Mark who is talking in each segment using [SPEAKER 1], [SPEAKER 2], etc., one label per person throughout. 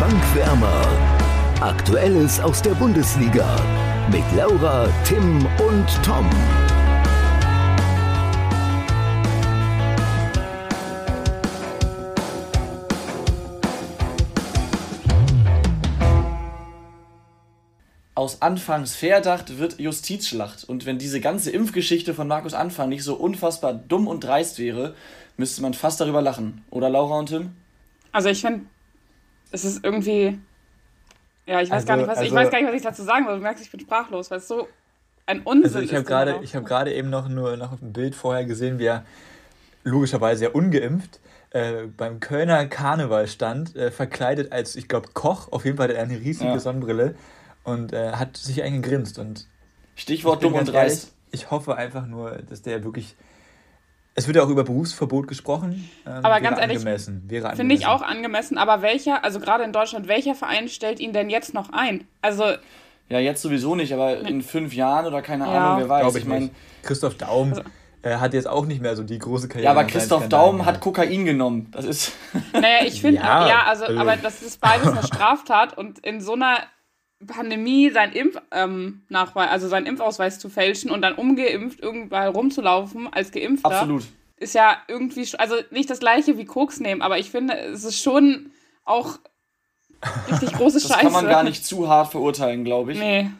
[SPEAKER 1] Bankwärmer. Aktuelles aus der Bundesliga mit Laura, Tim und Tom.
[SPEAKER 2] Aus Anfangs Verdacht wird Justizschlacht. Und wenn diese ganze Impfgeschichte von Markus Anfang nicht so unfassbar dumm und dreist wäre, müsste man fast darüber lachen. Oder Laura und Tim?
[SPEAKER 3] Also ich finde, es ist irgendwie. Ja, ich weiß also, gar nicht, was also, ich weiß gar nicht, was ich dazu sagen soll. Du merkst, ich bin sprachlos, weil es so ein Unsinn
[SPEAKER 4] also ich ist. Grade, ich habe gerade eben noch nur noch ein Bild vorher gesehen, wie er logischerweise ja ungeimpft äh, beim Kölner Karneval stand, äh, verkleidet als, ich glaube, Koch, auf jeden Fall eine riesige ja. Sonnenbrille und äh, hat sich eingegrinst. Und Stichwort dumm und dreist. Ich hoffe einfach nur, dass der wirklich. Es wird ja auch über Berufsverbot gesprochen. Ähm, aber ganz
[SPEAKER 3] ehrlich, finde ich auch angemessen. Aber welcher, also gerade in Deutschland, welcher Verein stellt ihn denn jetzt noch ein? Also
[SPEAKER 2] ja, jetzt sowieso nicht, aber in fünf Jahren oder keine ja. Ahnung, wer weiß.
[SPEAKER 4] ich, ich meine, Christoph Daum also, äh, hat jetzt auch nicht mehr so die große Karriere.
[SPEAKER 2] Ja, aber Christoph Daum hat Kokain genommen. Das ist.
[SPEAKER 3] Naja, ich finde, ja, ja, also, also, aber das ist beides eine Straftat und in so einer Pandemie seinen Impfnachweis, ähm, also seinen Impfausweis zu fälschen und dann ungeimpft irgendwann rumzulaufen als Geimpfter. Absolut. Ist ja irgendwie, also nicht das gleiche wie Koks nehmen, aber ich finde, es ist schon auch richtig große
[SPEAKER 2] das Scheiße. Das kann man gar nicht zu hart verurteilen, glaube ich. Nee.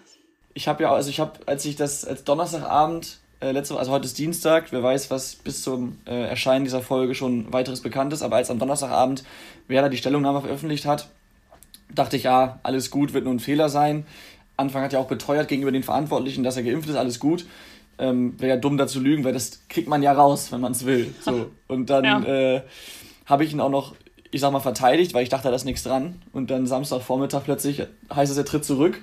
[SPEAKER 2] Ich habe ja, also ich habe, als ich das als Donnerstagabend, äh, letzte, also heute ist Dienstag, wer weiß, was bis zum äh, Erscheinen dieser Folge schon weiteres bekannt ist, aber als am Donnerstagabend Werder die Stellungnahme veröffentlicht hat, dachte ich, ja, alles gut, wird nur ein Fehler sein. Anfang hat ja auch beteuert gegenüber den Verantwortlichen, dass er geimpft ist, alles gut. Ähm, Wäre ja dumm da zu lügen, weil das kriegt man ja raus, wenn man es will. So. Und dann ja. äh, habe ich ihn auch noch, ich sag mal, verteidigt, weil ich dachte, da ist nichts dran. Und dann Samstagvormittag plötzlich heißt es, er tritt zurück.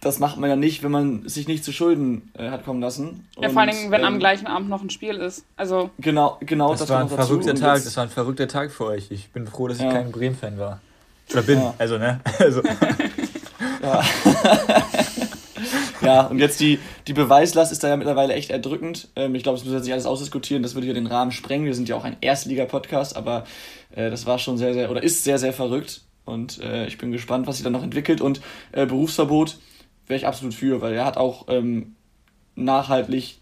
[SPEAKER 2] Das macht man ja nicht, wenn man sich nicht zu Schulden äh, hat kommen lassen.
[SPEAKER 3] Ja, und, vor allem, wenn ähm, am gleichen Abend noch ein Spiel ist. Also
[SPEAKER 4] genau, genau. Das, das war ein verrückter Tag. Das war ein verrückter Tag für euch. Ich bin froh, dass ich ja. kein Bremen-Fan war. Oder bin, ja. also, ne? Also.
[SPEAKER 2] ja. ja, und jetzt die, die Beweislast ist da ja mittlerweile echt erdrückend. Ähm, ich glaube, müssen wir jetzt nicht alles ausdiskutieren, das würde ja den Rahmen sprengen. Wir sind ja auch ein Erstliga-Podcast, aber äh, das war schon sehr, sehr, oder ist sehr, sehr verrückt. Und äh, ich bin gespannt, was sich dann noch entwickelt. Und äh, Berufsverbot wäre ich absolut für, weil er hat auch ähm, nachhaltig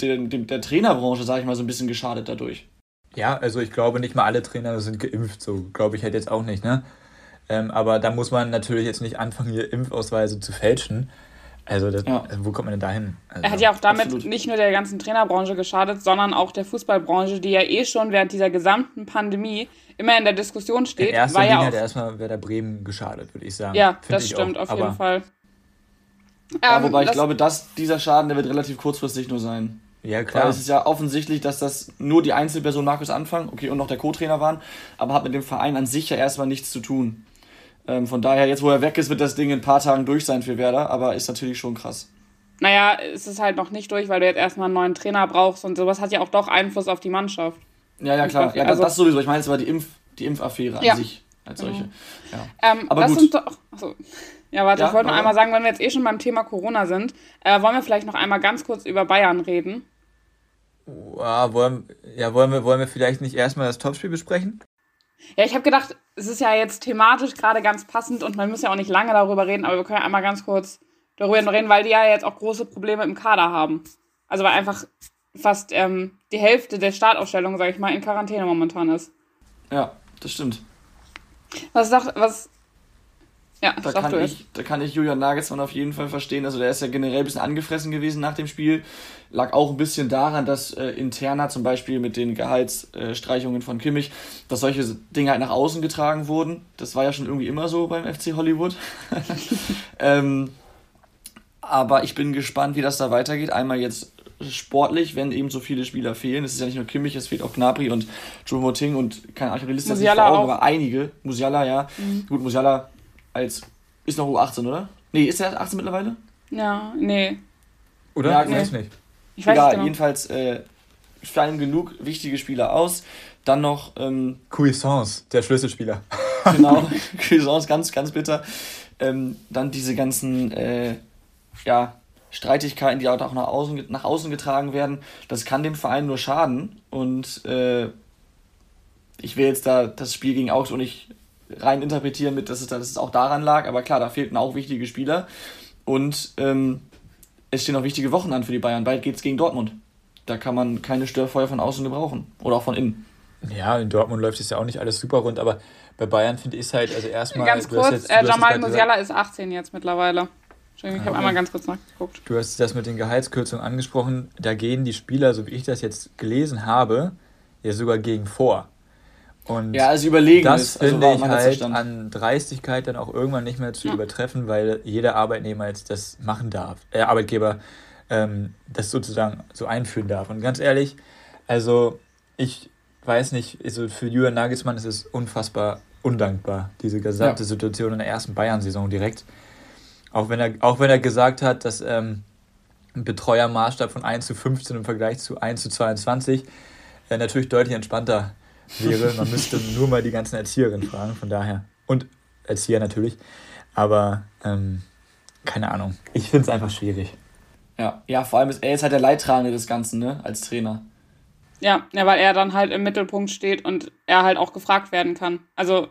[SPEAKER 2] den, den, der Trainerbranche, sage ich mal, so ein bisschen geschadet dadurch.
[SPEAKER 4] Ja, also ich glaube, nicht mal alle Trainer sind geimpft, so glaube ich halt jetzt auch nicht, ne? Ähm, aber da muss man natürlich jetzt nicht anfangen, hier Impfausweise zu fälschen. Also, das, ja. also wo kommt man denn da hin? Also,
[SPEAKER 3] er hat ja auch damit absolut. nicht nur der ganzen Trainerbranche geschadet, sondern auch der Fußballbranche, die ja eh schon während dieser gesamten Pandemie immer in der Diskussion steht. In
[SPEAKER 4] erster war Linie ja auch, hat erstmal Werder Bremen geschadet, würde ich sagen.
[SPEAKER 3] Ja, Find das stimmt, auch. auf jeden Fall.
[SPEAKER 2] Ja, ähm, wobei ich glaube, dass dieser Schaden, der wird relativ kurzfristig nur sein. Ja, klar. Weil es ist ja offensichtlich, dass das nur die Einzelperson Markus Anfang, okay, und noch der Co-Trainer waren, aber hat mit dem Verein an sich ja erstmal nichts zu tun. Ähm, von daher, jetzt wo er weg ist, wird das Ding in ein paar Tagen durch sein für Werder, aber ist natürlich schon krass.
[SPEAKER 3] Naja, es ist halt noch nicht durch, weil du jetzt erstmal einen neuen Trainer brauchst und sowas hat ja auch doch Einfluss auf die Mannschaft.
[SPEAKER 2] Ja, ja, klar. Ja, also, das, sowieso. Ich meine, es war die, Impf, die Impfaffäre an ja. sich als solche. Mhm.
[SPEAKER 3] Ja. Ähm, aber gut. Doch, achso. Ja, warte, ja, ich wollte noch einmal sagen, wenn wir jetzt eh schon beim Thema Corona sind, äh, wollen wir vielleicht noch einmal ganz kurz über Bayern reden.
[SPEAKER 4] Ja, wollen, ja, wollen, wir, wollen wir vielleicht nicht erstmal das Topspiel besprechen?
[SPEAKER 3] Ja, ich habe gedacht, es ist ja jetzt thematisch gerade ganz passend und man muss ja auch nicht lange darüber reden, aber wir können ja einmal ganz kurz darüber reden, weil die ja jetzt auch große Probleme im Kader haben. Also weil einfach fast ähm, die Hälfte der Startaufstellung, sage ich mal, in Quarantäne momentan ist.
[SPEAKER 2] Ja, das stimmt.
[SPEAKER 3] Was sagt, was
[SPEAKER 2] ja, da kann, ich, da kann ich Julian Nagelsmann auf jeden Fall verstehen. Also der ist ja generell ein bisschen angefressen gewesen nach dem Spiel. Lag auch ein bisschen daran, dass äh, interner zum Beispiel mit den Gehaltsstreichungen von Kimmich, dass solche Dinge halt nach außen getragen wurden. Das war ja schon irgendwie immer so beim FC Hollywood. ähm, aber ich bin gespannt, wie das da weitergeht. Einmal jetzt sportlich, wenn eben so viele Spieler fehlen. Es ist ja nicht nur Kimmich, es fehlt auch Gnabry und Joe Moting und keine Ahnung, ich habe die Liste nicht vor Augen, aber einige. Musiala, ja. Mhm. Gut, Musiala als. Ist noch U18, oder? Nee, ist er 18 mittlerweile?
[SPEAKER 3] Ja, nee.
[SPEAKER 2] Oder? Ja, ich weiß nicht. Ich weiß Egal, genau. jedenfalls äh, fallen genug wichtige Spieler aus. Dann noch. Ähm,
[SPEAKER 4] Cuisance, der Schlüsselspieler.
[SPEAKER 2] genau, Cuisance, ganz, ganz bitter. Ähm, dann diese ganzen äh, ja, Streitigkeiten, die auch nach außen, nach außen getragen werden. Das kann dem Verein nur schaden. Und äh, ich will jetzt da das Spiel gegen Augsburg nicht rein interpretieren mit, dass es, dass es auch daran lag. Aber klar, da fehlten auch wichtige Spieler. Und ähm, es stehen auch wichtige Wochen an für die Bayern. Bald geht es gegen Dortmund. Da kann man keine Störfeuer von außen gebrauchen. Oder auch von innen.
[SPEAKER 4] Ja, in Dortmund läuft es ja auch nicht alles super rund, aber bei Bayern finde ich es halt, also erstmal.
[SPEAKER 3] Ganz kurz, jetzt, äh, Jamal Musiala ist 18 jetzt mittlerweile. Entschuldigung, ich habe einmal ganz kurz nachgeguckt.
[SPEAKER 4] Du hast das mit den Gehaltskürzungen angesprochen. Da gehen die Spieler, so wie ich das jetzt gelesen habe, ja sogar gegen vor. Und ja, also überlegen das ist, also finde ich halt an Dreistigkeit dann auch irgendwann nicht mehr zu ja. übertreffen, weil jeder Arbeitnehmer jetzt das machen darf, äh, Arbeitgeber ähm, das sozusagen so einführen darf. Und ganz ehrlich, also ich weiß nicht, also für Julian Nagelsmann ist es unfassbar undankbar, diese gesamte ja. Situation in der ersten Bayern-Saison direkt. Auch wenn er, auch wenn er gesagt hat, dass ähm, ein Betreuermaßstab von 1 zu 15 im Vergleich zu 1 zu 22 äh, natürlich deutlich entspannter wäre. Man müsste nur mal die ganzen Erzieherinnen fragen, von daher. Und Erzieher natürlich. Aber ähm, keine Ahnung. Ich finde es einfach schwierig.
[SPEAKER 2] Ja, ja, vor allem ist er jetzt halt der Leidtragende des Ganzen, ne, als Trainer.
[SPEAKER 3] Ja, ja, weil er dann halt im Mittelpunkt steht und er halt auch gefragt werden kann. Also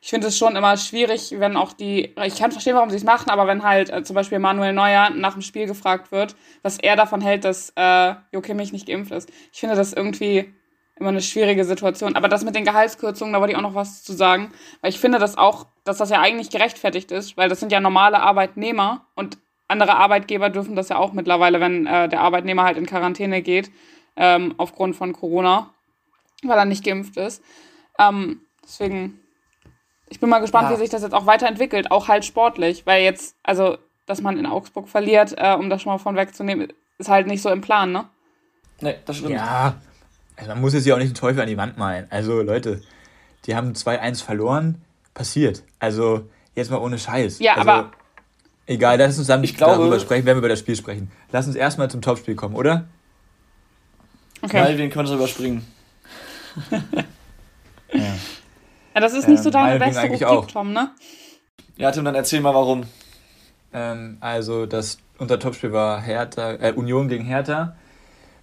[SPEAKER 3] ich finde es schon immer schwierig, wenn auch die, ich kann verstehen, warum sie es machen, aber wenn halt äh, zum Beispiel Manuel Neuer nach dem Spiel gefragt wird, was er davon hält, dass äh, Jo Kimmich nicht geimpft ist. Ich finde das irgendwie immer eine schwierige Situation. Aber das mit den Gehaltskürzungen, da wollte ich auch noch was zu sagen, weil ich finde das auch, dass das ja eigentlich gerechtfertigt ist, weil das sind ja normale Arbeitnehmer und andere Arbeitgeber dürfen das ja auch mittlerweile, wenn äh, der Arbeitnehmer halt in Quarantäne geht, ähm, aufgrund von Corona, weil er nicht geimpft ist. Ähm, deswegen ich bin mal gespannt, ja. wie sich das jetzt auch weiterentwickelt, auch halt sportlich, weil jetzt, also, dass man in Augsburg verliert, äh, um das schon mal von wegzunehmen, ist halt nicht so im Plan, ne?
[SPEAKER 4] Nee, das stimmt. Ja, also man muss jetzt ja auch nicht den Teufel an die Wand malen. Also, Leute, die haben 2-1 verloren, passiert. Also, jetzt mal ohne Scheiß. Ja, also, aber. Egal, lass uns dann ich glaube, darüber sprechen, wenn wir über das Spiel sprechen. Lass uns erstmal zum Topspiel kommen, oder?
[SPEAKER 2] Okay. Weil wir können es überspringen.
[SPEAKER 3] ja. Ja, das ist nicht so ähm, deine beste Rubrik, Tom, ne?
[SPEAKER 2] Ja, Tim, dann erzähl mal warum.
[SPEAKER 4] Ähm, also, das, unser Topspiel war Hertha, äh, Union gegen Hertha.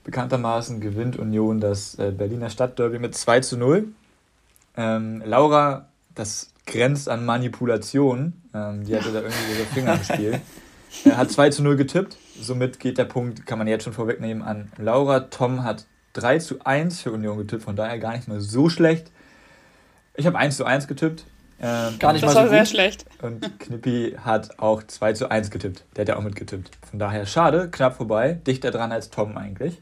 [SPEAKER 4] Bekanntermaßen gewinnt Union das äh, Berliner Stadtderby mit 2 zu 0. Ähm, Laura, das grenzt an Manipulation. Ähm, die hatte da irgendwie ihre Finger im Spiel. Er hat 2 zu 0 getippt. Somit geht der Punkt, kann man jetzt schon vorwegnehmen, an Laura. Tom hat 3 zu 1 für Union getippt, von daher gar nicht mal so schlecht. Ich habe 1 zu 1 getippt. Ähm, Gar nicht das mal so war gut. sehr schlecht. Und Knippi hat auch 2 zu 1 getippt. Der hat ja auch mitgetippt. Von daher schade, knapp vorbei. Dichter dran als Tom eigentlich.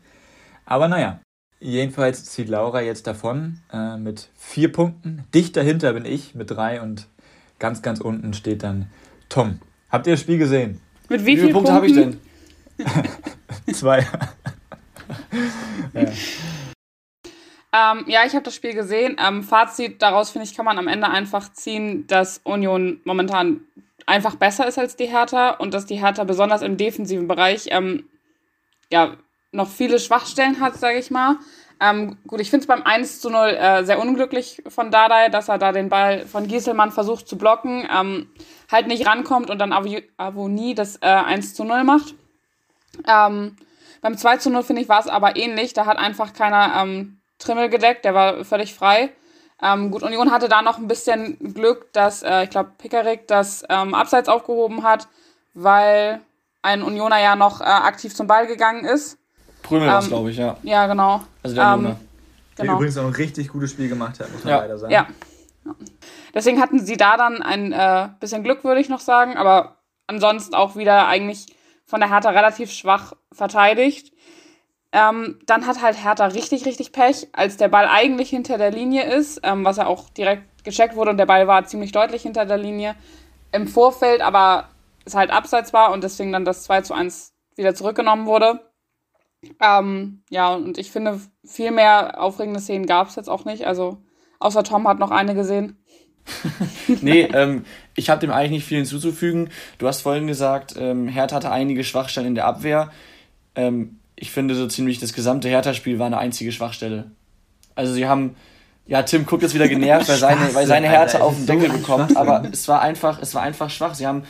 [SPEAKER 4] Aber naja. Jedenfalls zieht Laura jetzt davon äh, mit vier Punkten. Dicht dahinter bin ich mit drei und ganz, ganz unten steht dann Tom. Habt ihr das Spiel gesehen? Mit wie, wie viele Punkte habe ich denn? Zwei.
[SPEAKER 3] ja. Ähm, ja, ich habe das Spiel gesehen. Ähm, Fazit daraus, finde ich, kann man am Ende einfach ziehen, dass Union momentan einfach besser ist als die Hertha und dass die Hertha besonders im defensiven Bereich ähm, ja, noch viele Schwachstellen hat, sage ich mal. Ähm, gut, ich finde es beim 1 zu 0 äh, sehr unglücklich von Dardai, dass er da den Ball von Gieselmann versucht zu blocken, ähm, halt nicht rankommt und dann Avonie das äh, 1 zu 0 macht. Ähm, beim 2 zu 0, finde ich, war es aber ähnlich. Da hat einfach keiner ähm, Trimmel gedeckt, der war völlig frei. Ähm, gut, Union hatte da noch ein bisschen Glück, dass, äh, ich glaube, Pickerick das ähm, Abseits aufgehoben hat, weil ein Unioner ja noch äh, aktiv zum Ball gegangen ist. Prümel ähm, war es, glaube ich, ja. Ja, genau. Also der ähm,
[SPEAKER 4] genau. Der übrigens auch ein richtig gutes Spiel gemacht hat, muss man
[SPEAKER 3] ja.
[SPEAKER 4] leider sagen.
[SPEAKER 3] Ja. Deswegen hatten sie da dann ein äh, bisschen Glück, würde ich noch sagen, aber ansonsten auch wieder eigentlich von der Hertha relativ schwach verteidigt. Ähm, dann hat halt Hertha richtig, richtig Pech, als der Ball eigentlich hinter der Linie ist, ähm, was ja auch direkt gecheckt wurde und der Ball war ziemlich deutlich hinter der Linie im Vorfeld, aber es halt abseits war und deswegen dann das 2 zu 1 wieder zurückgenommen wurde. Ähm, ja, und ich finde, viel mehr aufregende Szenen gab es jetzt auch nicht. Also, außer Tom hat noch eine gesehen.
[SPEAKER 2] nee, ähm, ich habe dem eigentlich nicht viel hinzuzufügen. Du hast vorhin gesagt, ähm, Hertha hatte einige Schwachstellen in der Abwehr. Ähm, ich finde so ziemlich das gesamte Hertha-Spiel war eine einzige Schwachstelle. Also sie haben, ja, Tim guckt jetzt wieder genervt, weil seine, weil seine Hertha Alter, auf den Deckel so bekommt, aber es war einfach, es war einfach schwach. Sie haben,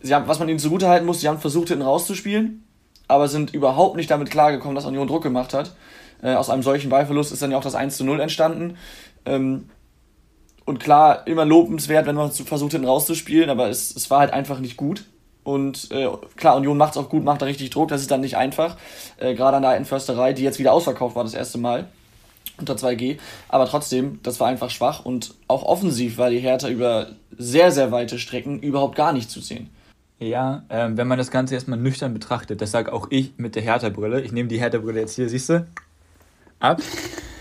[SPEAKER 2] sie haben, was man ihnen zugutehalten muss, sie haben versucht, hinten rauszuspielen, aber sind überhaupt nicht damit klargekommen, dass Union Druck gemacht hat. Äh, aus einem solchen Ballverlust ist dann ja auch das 1 zu 0 entstanden. Ähm, und klar, immer lobenswert, wenn man versucht, hinten rauszuspielen, aber es, es war halt einfach nicht gut. Und äh, klar, Union macht es auch gut, macht da richtig Druck, das ist dann nicht einfach. Äh, Gerade an der alten Försterei, die jetzt wieder ausverkauft war das erste Mal unter 2G. Aber trotzdem, das war einfach schwach und auch offensiv war die Hertha über sehr, sehr weite Strecken überhaupt gar nicht zu sehen.
[SPEAKER 4] Ja, ähm, wenn man das Ganze erstmal nüchtern betrachtet, das sage auch ich mit der Hertha-Brille. Ich nehme die Hertha-Brille jetzt hier, siehst du? Ab.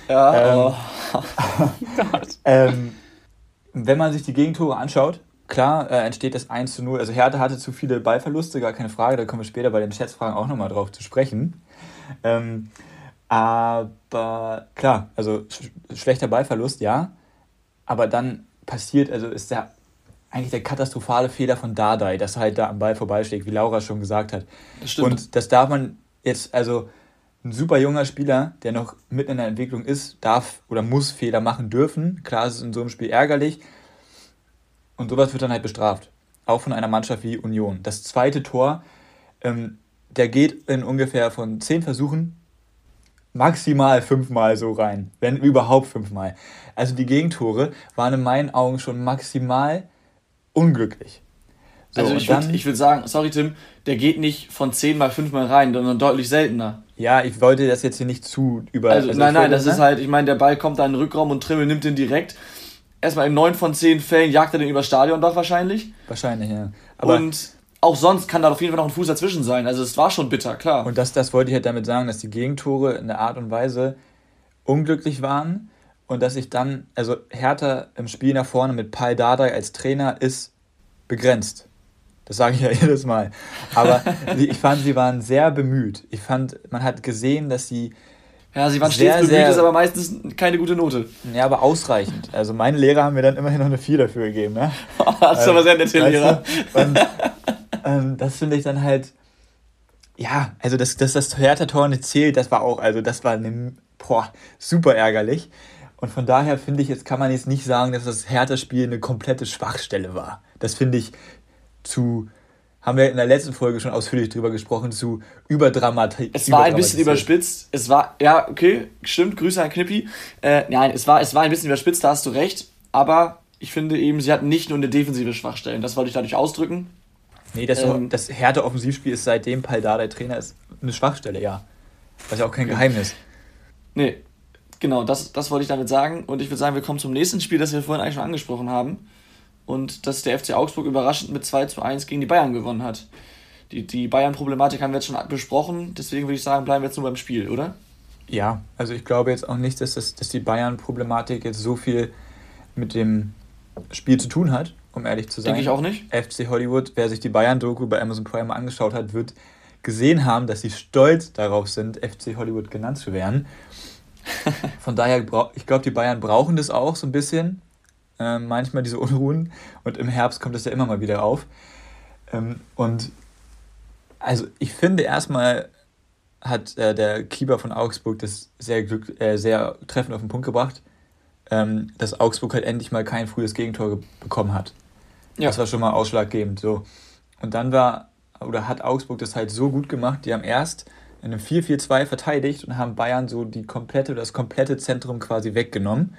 [SPEAKER 4] Ja, ähm, oh. ähm, wenn man sich die Gegentore anschaut, klar äh, entsteht das 1 zu 0. Also Hertha hatte zu viele Ballverluste, gar keine Frage. Da kommen wir später bei den Schätzfragen auch nochmal drauf zu sprechen. Ähm, aber klar, also sch schlechter Ballverlust, ja. Aber dann passiert, also ist der eigentlich der katastrophale Fehler von Dardai, dass er halt da am Ball vorbeischlägt, wie Laura schon gesagt hat. Das stimmt. Und das darf man jetzt, also ein super junger Spieler, der noch mitten in der Entwicklung ist, darf oder muss Fehler machen dürfen. Klar, es ist in so einem Spiel ärgerlich. Und sowas wird dann halt bestraft. Auch von einer Mannschaft wie Union. Das zweite Tor, ähm, der geht in ungefähr von zehn Versuchen maximal fünfmal so rein. Wenn überhaupt fünfmal. Also die Gegentore waren in meinen Augen schon maximal unglücklich.
[SPEAKER 2] So, also ich würde würd sagen, sorry Tim, der geht nicht von 10 mal 5 mal rein, sondern deutlich seltener.
[SPEAKER 4] Ja, ich wollte das jetzt hier nicht zu über.
[SPEAKER 2] Also, also nein, nein, das ne? ist halt, ich meine, der Ball kommt da in den Rückraum und Trimmel nimmt den direkt. Erstmal in 9 von 10 Fällen jagt er den über Stadion doch wahrscheinlich.
[SPEAKER 4] Wahrscheinlich, ja.
[SPEAKER 2] Aber und auch sonst kann da auf jeden Fall noch ein Fuß dazwischen sein. Also es war schon bitter, klar.
[SPEAKER 4] Und das, das wollte ich halt damit sagen, dass die Gegentore in der Art und Weise unglücklich waren und dass ich dann, also Hertha im Spiel nach vorne mit Paul Dardai als Trainer ist begrenzt. Das sage ich ja jedes Mal. Aber ich fand, sie waren sehr bemüht. Ich fand, man hat gesehen, dass sie. Ja, sie waren sehr, stets bemüht, sehr, ist aber meistens keine gute Note. Ja, aber ausreichend. Also meine Lehrer haben mir dann immerhin noch eine 4 dafür gegeben. Ne? das ist aber sehr nette Lehrer. Und, ähm, das finde ich dann halt. Ja, also dass, dass das Hertha-Tor nicht zählt, das war auch, also das war eine, boah, super ärgerlich. Und von daher finde ich, jetzt kann man jetzt nicht sagen, dass das Hertha-Spiel eine komplette Schwachstelle war. Das finde ich zu, haben wir in der letzten Folge schon ausführlich drüber gesprochen, zu überdramatisch.
[SPEAKER 2] Es war ein bisschen überspitzt. Es war, ja, okay, stimmt, Grüße an Knippi. Äh, nein, es war, es war ein bisschen überspitzt, da hast du recht. Aber ich finde eben, sie hatten nicht nur eine defensive Schwachstelle. Das wollte ich dadurch ausdrücken.
[SPEAKER 4] Nee, das, ähm, das härte Offensivspiel ist seitdem Paldada der Trainer ist eine Schwachstelle, ja. Das ist ja auch kein Geheimnis.
[SPEAKER 2] Nee, genau, das, das wollte ich damit sagen. Und ich würde sagen, wir kommen zum nächsten Spiel, das wir vorhin eigentlich schon angesprochen haben und dass der FC Augsburg überraschend mit 2 zu 1 gegen die Bayern gewonnen hat. Die, die Bayern-Problematik haben wir jetzt schon besprochen, deswegen würde ich sagen, bleiben wir jetzt nur beim Spiel, oder?
[SPEAKER 4] Ja, also ich glaube jetzt auch nicht, dass, das, dass die Bayern-Problematik jetzt so viel mit dem Spiel zu tun hat, um ehrlich zu sein. Denke ich auch nicht. FC Hollywood, wer sich die Bayern-Doku bei Amazon Prime angeschaut hat, wird gesehen haben, dass sie stolz darauf sind, FC Hollywood genannt zu werden. Von daher, ich glaube, die Bayern brauchen das auch so ein bisschen, äh, manchmal diese Unruhen und im Herbst kommt das ja immer mal wieder auf. Ähm, und also ich finde erstmal hat äh, der Keeper von Augsburg das sehr, glück, äh, sehr treffend auf den Punkt gebracht, ähm, dass Augsburg halt endlich mal kein frühes Gegentor bekommen hat. Ja. Das war schon mal ausschlaggebend. So. Und dann war, oder hat Augsburg das halt so gut gemacht, die haben erst in einem 4-4-2 verteidigt und haben Bayern so die komplette, das komplette Zentrum quasi weggenommen.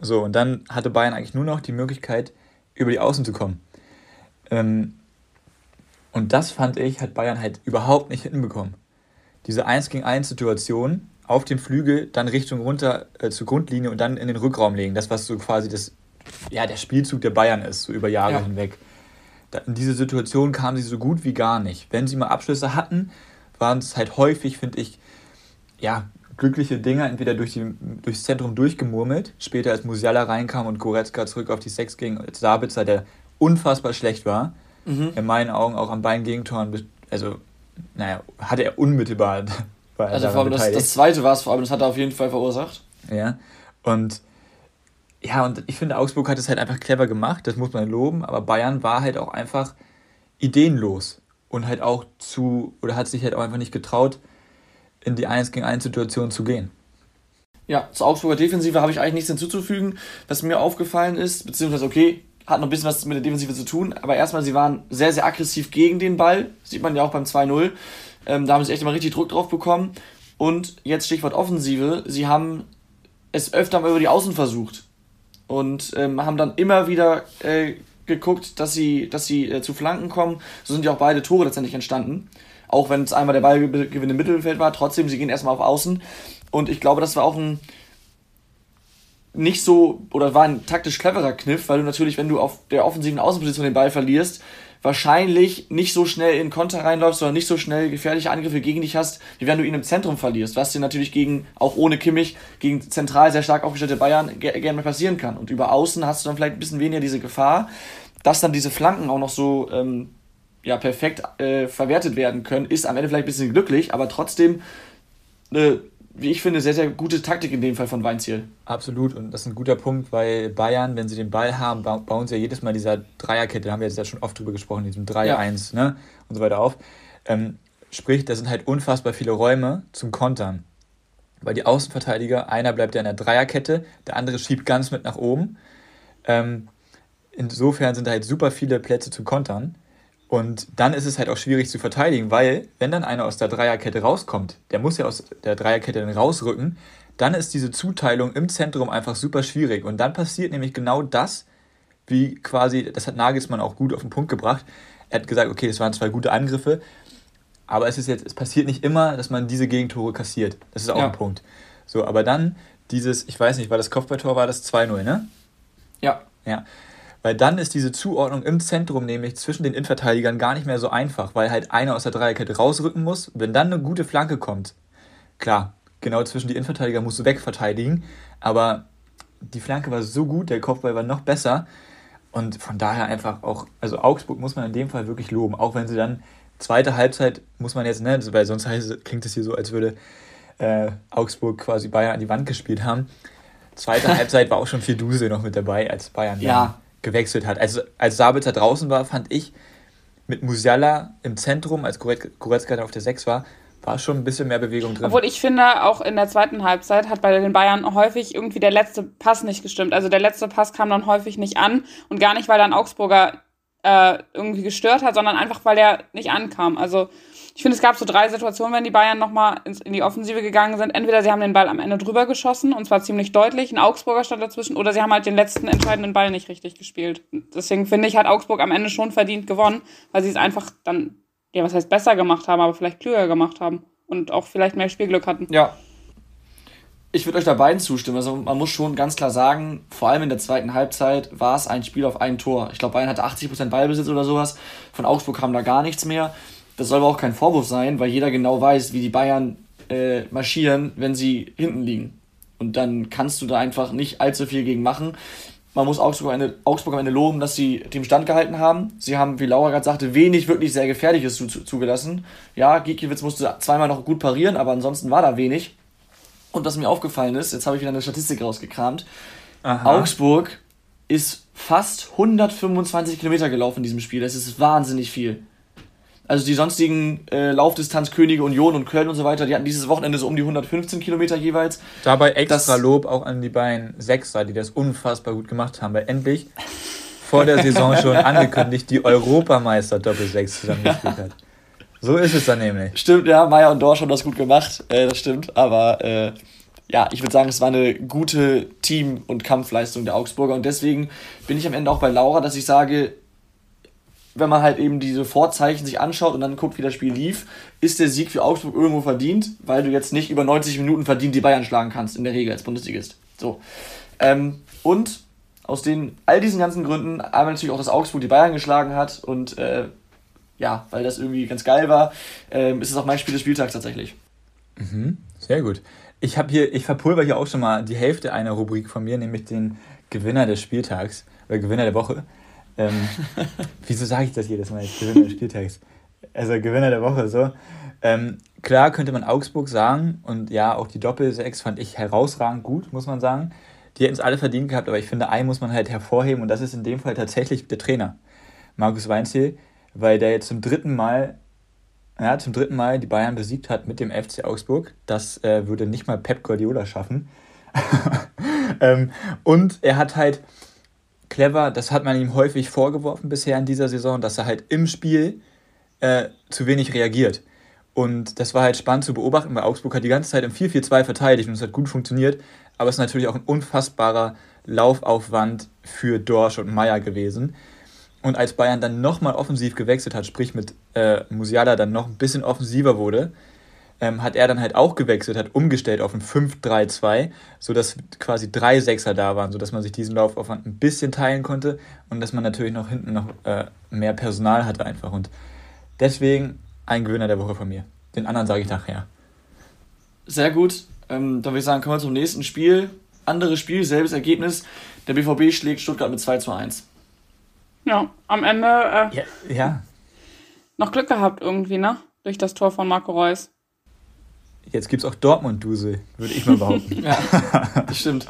[SPEAKER 4] So, und dann hatte Bayern eigentlich nur noch die Möglichkeit, über die Außen zu kommen. Ähm, und das fand ich, hat Bayern halt überhaupt nicht hinbekommen. Diese 1 gegen 1 Situation auf dem Flügel, dann Richtung runter äh, zur Grundlinie und dann in den Rückraum legen. Das, was so quasi das, ja, der Spielzug der Bayern ist, so über Jahre ja. hinweg. Da, in diese Situation kamen sie so gut wie gar nicht. Wenn sie mal Abschlüsse hatten, waren es halt häufig, finde ich, ja, glückliche Dinger entweder durch die, durchs Zentrum durchgemurmelt, später als Musiala reinkam und Goretzka zurück auf die Sechs ging, als Sabitzer, der unfassbar schlecht war, mhm. in meinen Augen auch an beiden Gegentoren, also, naja, hatte er unmittelbar.
[SPEAKER 2] also vor allem das, das zweite war es vor allem, das hat er auf jeden Fall verursacht.
[SPEAKER 4] Ja, und ja, und ich finde, Augsburg hat es halt einfach clever gemacht, das muss man loben, aber Bayern war halt auch einfach ideenlos und halt auch zu, oder hat sich halt auch einfach nicht getraut, in die 1 gegen 1 Situation zu gehen.
[SPEAKER 2] Ja, zur Augsburger Defensive habe ich eigentlich nichts hinzuzufügen. Was mir aufgefallen ist, beziehungsweise okay, hat noch ein bisschen was mit der Defensive zu tun, aber erstmal, sie waren sehr, sehr aggressiv gegen den Ball. Sieht man ja auch beim 2-0. Ähm, da haben sie echt immer richtig Druck drauf bekommen. Und jetzt Stichwort Offensive, sie haben es öfter mal über die Außen versucht. und ähm, haben dann immer wieder äh, geguckt, dass sie, dass sie äh, zu Flanken kommen. So sind ja auch beide Tore letztendlich entstanden. Auch wenn es einmal der Ballgewinn im Mittelfeld war, trotzdem, sie gehen erstmal auf Außen. Und ich glaube, das war auch ein nicht so, oder war ein taktisch cleverer Kniff, weil du natürlich, wenn du auf der offensiven Außenposition den Ball verlierst, wahrscheinlich nicht so schnell in Konter reinläufst oder nicht so schnell gefährliche Angriffe gegen dich hast, wie wenn du ihn im Zentrum verlierst, was dir natürlich gegen, auch ohne Kimmich, gegen zentral sehr stark aufgestellte Bayern gerne passieren kann. Und über Außen hast du dann vielleicht ein bisschen weniger diese Gefahr, dass dann diese Flanken auch noch so ähm, ja, perfekt äh, verwertet werden können, ist am Ende vielleicht ein bisschen glücklich, aber trotzdem eine, wie ich finde, sehr, sehr gute Taktik in dem Fall von Weinziel.
[SPEAKER 4] Absolut, und das ist ein guter Punkt, weil Bayern, wenn sie den Ball haben, bauen sie ja jedes Mal dieser Dreierkette, da haben wir jetzt ja schon oft drüber gesprochen, diesem 3-1 ja. ne, und so weiter auf. Ähm, sprich, da sind halt unfassbar viele Räume zum Kontern. Weil die Außenverteidiger, einer bleibt ja in der Dreierkette, der andere schiebt ganz mit nach oben. Ähm, insofern sind da halt super viele Plätze zum Kontern. Und dann ist es halt auch schwierig zu verteidigen, weil wenn dann einer aus der Dreierkette rauskommt, der muss ja aus der Dreierkette dann rausrücken, dann ist diese Zuteilung im Zentrum einfach super schwierig. Und dann passiert nämlich genau das, wie quasi, das hat Nagelsmann auch gut auf den Punkt gebracht. Er hat gesagt, okay, das waren zwei gute Angriffe, aber es ist jetzt, es passiert nicht immer, dass man diese Gegentore kassiert. Das ist auch ja. ein Punkt. So, aber dann dieses, ich weiß nicht, war das Kopfballtor, war das 2-0, ne? Ja. Ja. Weil dann ist diese Zuordnung im Zentrum, nämlich zwischen den Innenverteidigern, gar nicht mehr so einfach, weil halt einer aus der Dreierkette rausrücken muss. Wenn dann eine gute Flanke kommt, klar, genau zwischen die Innenverteidiger musst du wegverteidigen, aber die Flanke war so gut, der Kopfball war noch besser. Und von daher einfach auch, also Augsburg muss man in dem Fall wirklich loben, auch wenn sie dann zweite Halbzeit muss man jetzt, ne, weil sonst heißt, klingt es hier so, als würde äh, Augsburg quasi Bayern an die Wand gespielt haben. Zweite Halbzeit war auch schon viel Dusel noch mit dabei, als Bayern ja gewechselt hat. Also als Sabitzer draußen war, fand ich mit Musiala im Zentrum, als Goretzka auf der 6 war, war schon ein bisschen mehr Bewegung drin.
[SPEAKER 3] Obwohl ich finde, auch in der zweiten Halbzeit hat bei den Bayern häufig irgendwie der letzte Pass nicht gestimmt. Also der letzte Pass kam dann häufig nicht an und gar nicht, weil dann Augsburger äh, irgendwie gestört hat, sondern einfach, weil er nicht ankam. Also ich finde, es gab so drei Situationen, wenn die Bayern nochmal in die Offensive gegangen sind. Entweder sie haben den Ball am Ende drüber geschossen, und zwar ziemlich deutlich, ein Augsburger stand dazwischen, oder sie haben halt den letzten entscheidenden Ball nicht richtig gespielt. Deswegen finde ich, hat Augsburg am Ende schon verdient gewonnen, weil sie es einfach dann, ja, was heißt besser gemacht haben, aber vielleicht klüger gemacht haben und auch vielleicht mehr Spielglück hatten.
[SPEAKER 2] Ja. Ich würde euch da beiden zustimmen. Also man muss schon ganz klar sagen, vor allem in der zweiten Halbzeit war es ein Spiel auf ein Tor. Ich glaube, Bayern hatte 80% Ballbesitz oder sowas. Von Augsburg kam da gar nichts mehr. Das soll aber auch kein Vorwurf sein, weil jeder genau weiß, wie die Bayern äh, marschieren, wenn sie hinten liegen. Und dann kannst du da einfach nicht allzu viel gegen machen. Man muss Augsburg, eine, Augsburg am Ende loben, dass sie dem Stand gehalten haben. Sie haben, wie Laura gerade sagte, wenig wirklich sehr Gefährliches zu, zu, zugelassen. Ja, Gikiewicz musste zweimal noch gut parieren, aber ansonsten war da wenig. Und was mir aufgefallen ist, jetzt habe ich wieder eine Statistik rausgekramt. Aha. Augsburg ist fast 125 Kilometer gelaufen in diesem Spiel. Das ist wahnsinnig viel. Also die sonstigen äh, Laufdistanzkönige Union und Köln und so weiter, die hatten dieses Wochenende so um die 115 Kilometer jeweils.
[SPEAKER 4] Dabei extra das, Lob auch an die beiden Sechser, die das unfassbar gut gemacht haben, weil endlich vor der Saison schon angekündigt die Europameister Doppel-6 zusammengespielt hat. So ist es dann nämlich.
[SPEAKER 2] Stimmt, ja, Meier und Dorsch haben das gut gemacht, äh, das stimmt, aber äh, ja, ich würde sagen, es war eine gute Team- und Kampfleistung der Augsburger und deswegen bin ich am Ende auch bei Laura, dass ich sage, wenn man halt eben diese Vorzeichen sich anschaut und dann guckt, wie das Spiel lief, ist der Sieg für Augsburg irgendwo verdient, weil du jetzt nicht über 90 Minuten verdient die Bayern schlagen kannst, in der Regel als Bundesligist. So. Ähm, und aus den, all diesen ganzen Gründen, einmal natürlich auch, dass Augsburg die Bayern geschlagen hat und äh, ja, weil das irgendwie ganz geil war, äh, ist es auch mein Spiel des Spieltags tatsächlich.
[SPEAKER 4] Mhm, sehr gut. Ich habe hier, ich verpulver hier auch schon mal die Hälfte einer Rubrik von mir, nämlich den Gewinner des Spieltags oder Gewinner der Woche. Ähm, wieso sage ich das jedes Mal jetzt? Gewinner des Spieltags. Also Gewinner der Woche, so. Ähm, klar könnte man Augsburg sagen und ja, auch die Doppel-6 fand ich herausragend gut, muss man sagen. Die hätten es alle verdient gehabt, aber ich finde, einen muss man halt hervorheben und das ist in dem Fall tatsächlich der Trainer, Markus Weinziel, weil der jetzt zum dritten Mal, ja, zum dritten Mal die Bayern besiegt hat mit dem FC Augsburg. Das äh, würde nicht mal Pep Guardiola schaffen. ähm, und er hat halt, clever, das hat man ihm häufig vorgeworfen bisher in dieser Saison, dass er halt im Spiel äh, zu wenig reagiert. Und das war halt spannend zu beobachten, weil Augsburg hat die ganze Zeit im 4-4-2 verteidigt und es hat gut funktioniert, aber es ist natürlich auch ein unfassbarer Laufaufwand für Dorsch und Meier gewesen. Und als Bayern dann nochmal offensiv gewechselt hat, sprich mit äh, Musiala dann noch ein bisschen offensiver wurde, ähm, hat er dann halt auch gewechselt, hat umgestellt auf ein 5-3-2, sodass quasi drei Sechser da waren, sodass man sich diesen Laufaufwand ein bisschen teilen konnte und dass man natürlich noch hinten noch äh, mehr Personal hatte einfach. Und deswegen ein Gewinner der Woche von mir. Den anderen sage ich nachher.
[SPEAKER 2] Sehr gut. Ähm, dann würde ich sagen, kommen wir zum nächsten Spiel. Anderes Spiel, selbes Ergebnis. Der BVB schlägt Stuttgart mit 2 zu 1.
[SPEAKER 3] Ja, am Ende äh,
[SPEAKER 4] ja, ja.
[SPEAKER 3] noch Glück gehabt irgendwie, ne? Durch das Tor von Marco Reus.
[SPEAKER 4] Jetzt gibt es auch Dortmund-Dusel, würde ich mal behaupten.
[SPEAKER 2] ja, das stimmt.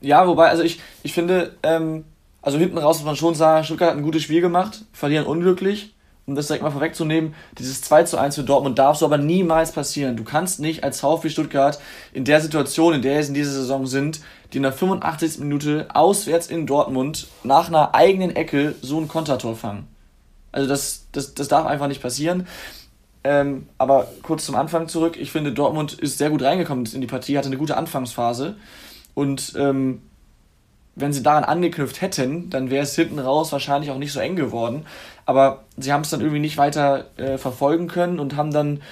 [SPEAKER 2] Ja, wobei, also ich, ich finde, ähm, also hinten raus muss man schon sagen, Stuttgart hat ein gutes Spiel gemacht, verlieren unglücklich um das direkt mal vorwegzunehmen, dieses 2 zu 1 für Dortmund darf so aber niemals passieren. Du kannst nicht als VfB Stuttgart in der Situation, in der es in dieser Saison sind, die in der 85. Minute auswärts in Dortmund nach einer eigenen Ecke so ein Kontertor fangen. Also das, das, das darf einfach nicht passieren. Ähm, aber kurz zum Anfang zurück. Ich finde, Dortmund ist sehr gut reingekommen in die Partie, hatte eine gute Anfangsphase. Und ähm, wenn sie daran angeknüpft hätten, dann wäre es hinten raus wahrscheinlich auch nicht so eng geworden. Aber sie haben es dann irgendwie nicht weiter äh, verfolgen können und haben dann,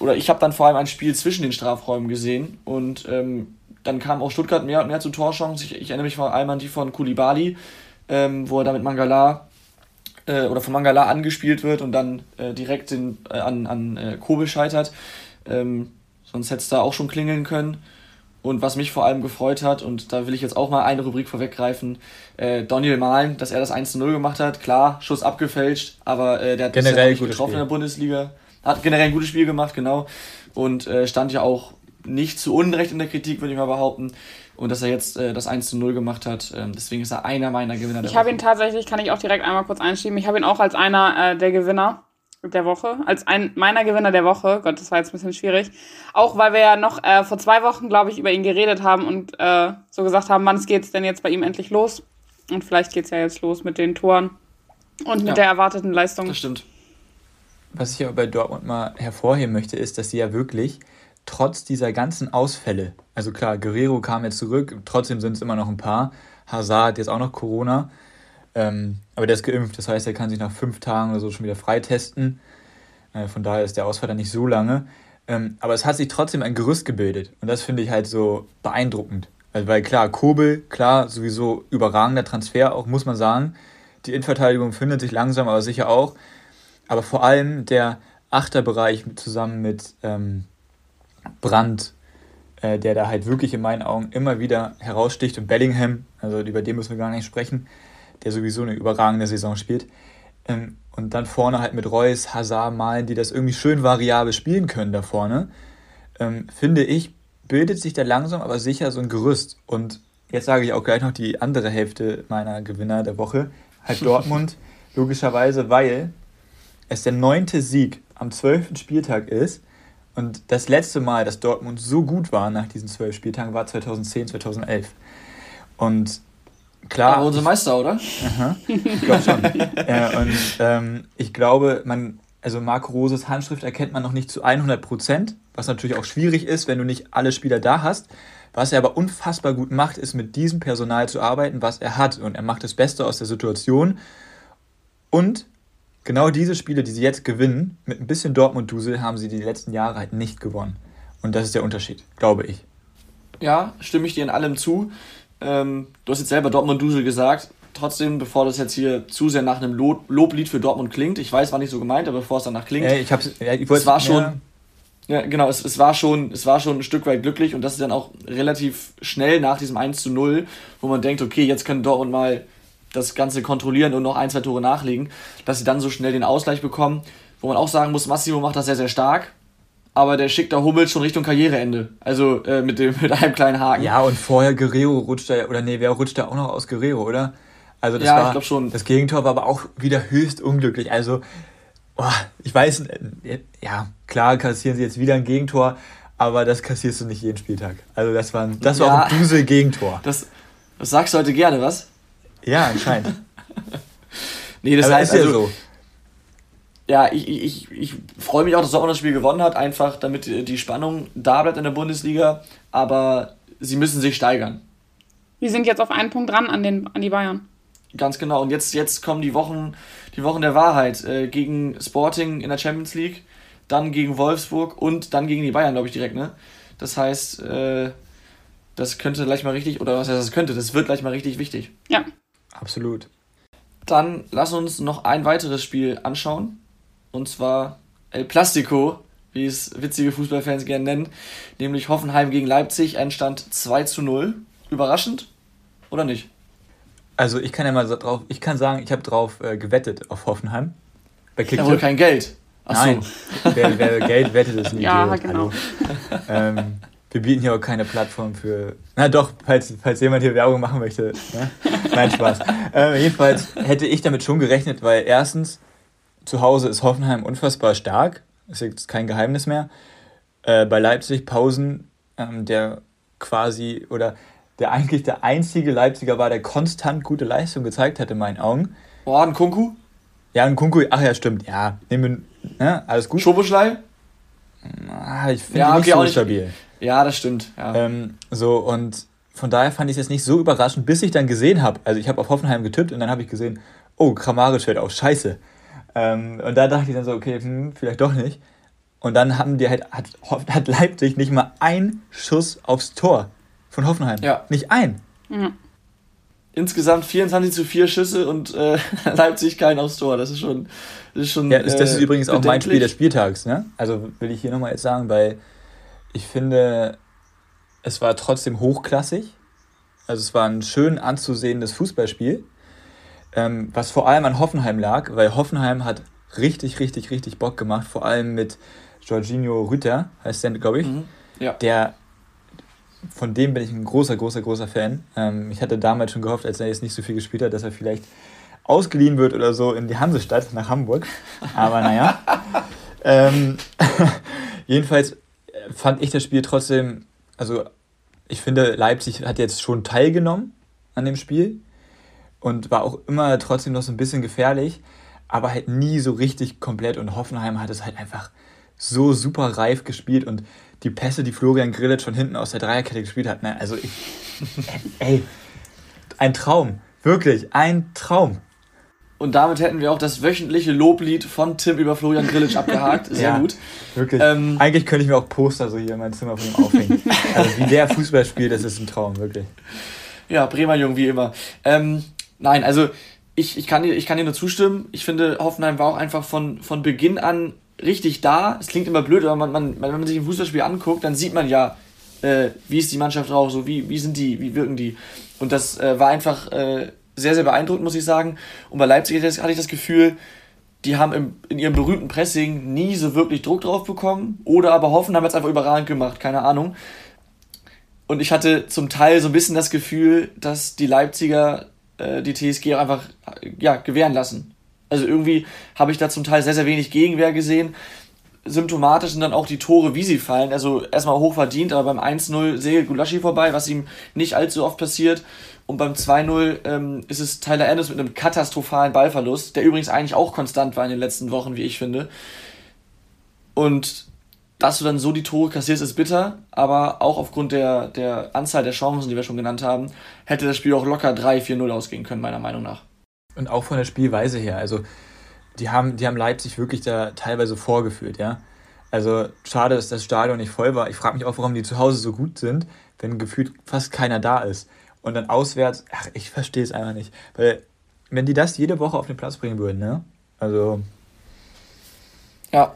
[SPEAKER 2] oder ich habe dann vor allem ein Spiel zwischen den Strafräumen gesehen und ähm, dann kam auch Stuttgart mehr und mehr zu Torchancen. Ich, ich erinnere mich vor allem an die von Kulibali, ähm, wo er damit Mangala äh, oder von Mangala angespielt wird und dann äh, direkt den, äh, an, an äh, Kobel scheitert. Ähm, sonst hätte es da auch schon klingeln können. Und was mich vor allem gefreut hat, und da will ich jetzt auch mal eine Rubrik vorweggreifen, äh, Daniel Mahlen, dass er das 1 0 gemacht hat. Klar, Schuss abgefälscht, aber äh, der hat generell nicht getroffen Spiel. in der Bundesliga. Hat generell ein gutes Spiel gemacht, genau. Und äh, stand ja auch nicht zu Unrecht in der Kritik, würde ich mal behaupten. Und dass er jetzt äh, das 1 zu 0 gemacht hat. Ähm, deswegen ist er einer meiner Gewinner.
[SPEAKER 3] Ich habe ihn tatsächlich, kann ich auch direkt einmal kurz einschieben, ich habe ihn auch als einer äh, der Gewinner der Woche, als ein meiner Gewinner der Woche. Gott, das war jetzt ein bisschen schwierig. Auch weil wir ja noch äh, vor zwei Wochen, glaube ich, über ihn geredet haben und äh, so gesagt haben, wann geht's denn jetzt bei ihm endlich los? Und vielleicht geht's ja jetzt los mit den Toren und mit ja, der erwarteten Leistung.
[SPEAKER 2] Das stimmt.
[SPEAKER 4] Was ich aber bei Dortmund mal hervorheben möchte, ist, dass sie ja wirklich trotz dieser ganzen Ausfälle, also klar, Guerrero kam jetzt zurück, trotzdem sind es immer noch ein paar. Hazard hat jetzt auch noch Corona. Ähm, aber der ist geimpft, das heißt, er kann sich nach fünf Tagen oder so schon wieder freitesten. Äh, von daher ist der Ausfall dann nicht so lange. Ähm, aber es hat sich trotzdem ein Gerüst gebildet. Und das finde ich halt so beeindruckend. Weil, weil klar, Kobel, klar, sowieso überragender Transfer, auch muss man sagen. Die Innenverteidigung findet sich langsam, aber sicher auch. Aber vor allem der Achterbereich zusammen mit ähm, Brandt, äh, der da halt wirklich in meinen Augen immer wieder heraussticht und Bellingham, also über den müssen wir gar nicht sprechen, der sowieso eine überragende Saison spielt. Ähm, und dann vorne halt mit Reus, Hazard, Malen, die das irgendwie schön variabel spielen können da vorne. Ähm, finde ich, bildet sich da langsam aber sicher so ein Gerüst. Und jetzt sage ich auch gleich noch die andere Hälfte meiner Gewinner der Woche. Halt Dortmund, logischerweise, weil es der neunte Sieg am zwölften Spieltag ist. Und das letzte Mal, dass Dortmund so gut war nach diesen zwölf Spieltagen, war 2010, 2011. Und Klar.
[SPEAKER 2] Aber unser Meister, oder?
[SPEAKER 4] Aha, ich glaube schon. äh, und ähm, ich glaube, man, also Marco Roses Handschrift erkennt man noch nicht zu 100 Prozent, was natürlich auch schwierig ist, wenn du nicht alle Spieler da hast. Was er aber unfassbar gut macht, ist mit diesem Personal zu arbeiten, was er hat. Und er macht das Beste aus der Situation. Und genau diese Spiele, die sie jetzt gewinnen, mit ein bisschen Dortmund-Dusel, haben sie die letzten Jahre halt nicht gewonnen. Und das ist der Unterschied, glaube ich.
[SPEAKER 2] Ja, stimme ich dir in allem zu. Ähm, du hast jetzt selber Dortmund-Dusel gesagt. Trotzdem, bevor das jetzt hier zu sehr nach einem Lob Loblied für Dortmund klingt, ich weiß, war nicht so gemeint, aber bevor es danach klingt,
[SPEAKER 4] äh, ich hab's, ja, ich
[SPEAKER 2] es war schon, ja. ja genau, es, es, war schon, es war schon ein Stück weit glücklich und das ist dann auch relativ schnell nach diesem 1 zu 0, wo man denkt, okay, jetzt können Dortmund mal das Ganze kontrollieren und noch ein, zwei Tore nachlegen, dass sie dann so schnell den Ausgleich bekommen, wo man auch sagen muss, Massimo macht das sehr, sehr stark, aber der schickt da Hummels schon Richtung Karriereende. Also äh, mit, dem, mit einem kleinen Haken.
[SPEAKER 4] Ja, und vorher Guerrero rutscht er, oder nee, wer rutscht da auch noch aus Guerrero, oder? Also das
[SPEAKER 2] ja,
[SPEAKER 4] war,
[SPEAKER 2] ich glaube schon.
[SPEAKER 4] Das Gegentor war aber auch wieder höchst unglücklich. Also, oh, ich weiß, äh, ja, klar kassieren sie jetzt wieder ein Gegentor, aber das kassierst du nicht jeden Spieltag. Also das war, ein, das war ja, auch ein Dusel-Gegentor.
[SPEAKER 2] Das, das sagst du heute gerne, was?
[SPEAKER 4] Ja, anscheinend.
[SPEAKER 2] nee, das aber heißt ist ja also, so ja, ich, ich, ich freue mich auch, dass Dortmund das Spiel gewonnen hat, einfach damit die Spannung da bleibt in der Bundesliga. Aber sie müssen sich steigern.
[SPEAKER 3] Die sind jetzt auf einen Punkt dran an, den, an die Bayern.
[SPEAKER 2] Ganz genau. Und jetzt, jetzt kommen die Wochen, die Wochen der Wahrheit. Äh, gegen Sporting in der Champions League, dann gegen Wolfsburg und dann gegen die Bayern, glaube ich, direkt, ne? Das heißt, äh, das könnte gleich mal richtig, oder was heißt das könnte, das wird gleich mal richtig wichtig.
[SPEAKER 3] Ja.
[SPEAKER 4] Absolut.
[SPEAKER 2] Dann lass uns noch ein weiteres Spiel anschauen. Und zwar El Plastico, wie es witzige Fußballfans gerne nennen. Nämlich Hoffenheim gegen Leipzig. Endstand 2 zu 0. Überraschend oder nicht?
[SPEAKER 4] Also ich kann ja mal drauf, ich kann sagen, ich habe drauf äh, gewettet auf Hoffenheim.
[SPEAKER 2] Bei Kicktipp. Ja wohl kein Geld.
[SPEAKER 4] Ach Nein, so. wer, wer, Geld wettet, ist ein Ja, genau. Ähm, wir bieten hier auch keine Plattform für. Na doch, falls, falls jemand hier Werbung machen möchte. Ne? Nein, Spaß. ähm, jedenfalls hätte ich damit schon gerechnet, weil erstens, zu Hause ist Hoffenheim unfassbar stark. Ist jetzt kein Geheimnis mehr. Äh, bei Leipzig Pausen, ähm, der quasi, oder der eigentlich der einzige Leipziger war, der konstant gute Leistung gezeigt hat in meinen Augen.
[SPEAKER 2] Oh, ein Kunku?
[SPEAKER 4] Ja, ein Kunku, ach ja, stimmt, ja. Nehmen ne, alles gut.
[SPEAKER 2] Schoboschlei?
[SPEAKER 4] Ah, ich finde ja, okay, nicht so stabil.
[SPEAKER 2] Ja, das stimmt. Ja.
[SPEAKER 4] Ähm, so, und von daher fand ich es jetzt nicht so überraschend, bis ich dann gesehen habe, also ich habe auf Hoffenheim getippt und dann habe ich gesehen, oh, Kramaric fällt auf, scheiße. Ähm, und da dachte ich dann so, okay, hm, vielleicht doch nicht. Und dann haben die halt, hat, hat Leipzig nicht mal einen Schuss aufs Tor von Hoffenheim. Ja. Nicht ein.
[SPEAKER 2] Mhm. Insgesamt 24 zu 4 Schüsse und äh, Leipzig kein aufs Tor. Das ist schon. Das ist, schon,
[SPEAKER 4] ja, das, das ist äh, übrigens auch mein Spiel des Spieltags. Ne? Also will ich hier nochmal jetzt sagen, weil ich finde, es war trotzdem hochklassig. Also es war ein schön anzusehendes Fußballspiel, ähm, was vor allem an Hoffenheim lag, weil Hoffenheim hat richtig, richtig, richtig Bock gemacht, vor allem mit Jorginho Rütter, heißt der, glaube ich, mhm, ja. der von dem bin ich ein großer, großer, großer Fan. Ähm, ich hatte damals schon gehofft, als er jetzt nicht so viel gespielt hat, dass er vielleicht ausgeliehen wird oder so in die Hansestadt nach Hamburg. Aber naja. ähm, jedenfalls fand ich das Spiel trotzdem, also ich finde, Leipzig hat jetzt schon teilgenommen an dem Spiel und war auch immer trotzdem noch so ein bisschen gefährlich, aber halt nie so richtig komplett und Hoffenheim hat es halt einfach so super reif gespielt und die Pässe, die Florian Grillitsch von hinten aus der Dreierkette gespielt hat, ne, also ich, ey, ein Traum, wirklich, ein Traum.
[SPEAKER 2] Und damit hätten wir auch das wöchentliche Loblied von Tim über Florian Grillitsch abgehakt. Sehr ja, gut.
[SPEAKER 4] Wirklich. Ähm, Eigentlich könnte ich mir auch Poster so hier in mein Zimmer von ihm aufhängen. also wie der Fußball spielt, das ist ein Traum, wirklich.
[SPEAKER 2] Ja, Bremer Jung, wie immer. Ähm, nein, also ich, ich, kann dir, ich kann dir nur zustimmen. Ich finde, Hoffenheim war auch einfach von, von Beginn an richtig da. Es klingt immer blöd, aber man, man, wenn man sich ein Fußballspiel anguckt, dann sieht man ja, äh, wie ist die Mannschaft drauf, so wie, wie sind die, wie wirken die. Und das äh, war einfach äh, sehr, sehr beeindruckend, muss ich sagen. Und bei Leipzig hatte ich das Gefühl, die haben im, in ihrem berühmten Pressing nie so wirklich Druck drauf bekommen. Oder aber hoffen, haben jetzt einfach überragend gemacht, keine Ahnung. Und ich hatte zum Teil so ein bisschen das Gefühl, dass die Leipziger äh, die TSG auch einfach ja, gewähren lassen. Also irgendwie habe ich da zum Teil sehr, sehr wenig Gegenwehr gesehen. Symptomatisch sind dann auch die Tore, wie sie fallen. Also erstmal hoch verdient, aber beim 1-0 segelt Gulaschi vorbei, was ihm nicht allzu oft passiert. Und beim 2-0 ähm, ist es Tyler Anderson mit einem katastrophalen Ballverlust, der übrigens eigentlich auch konstant war in den letzten Wochen, wie ich finde. Und dass du dann so die Tore kassierst, ist bitter, aber auch aufgrund der, der Anzahl der Chancen, die wir schon genannt haben, hätte das Spiel auch locker 3-4-0 ausgehen können, meiner Meinung nach.
[SPEAKER 4] Und auch von der Spielweise her. Also, die haben, die haben Leipzig wirklich da teilweise vorgeführt, ja. Also, schade, dass das Stadion nicht voll war. Ich frage mich auch, warum die zu Hause so gut sind, wenn gefühlt fast keiner da ist. Und dann auswärts, ach, ich verstehe es einfach nicht. Weil, wenn die das jede Woche auf den Platz bringen würden, ne? Also.
[SPEAKER 2] Ja,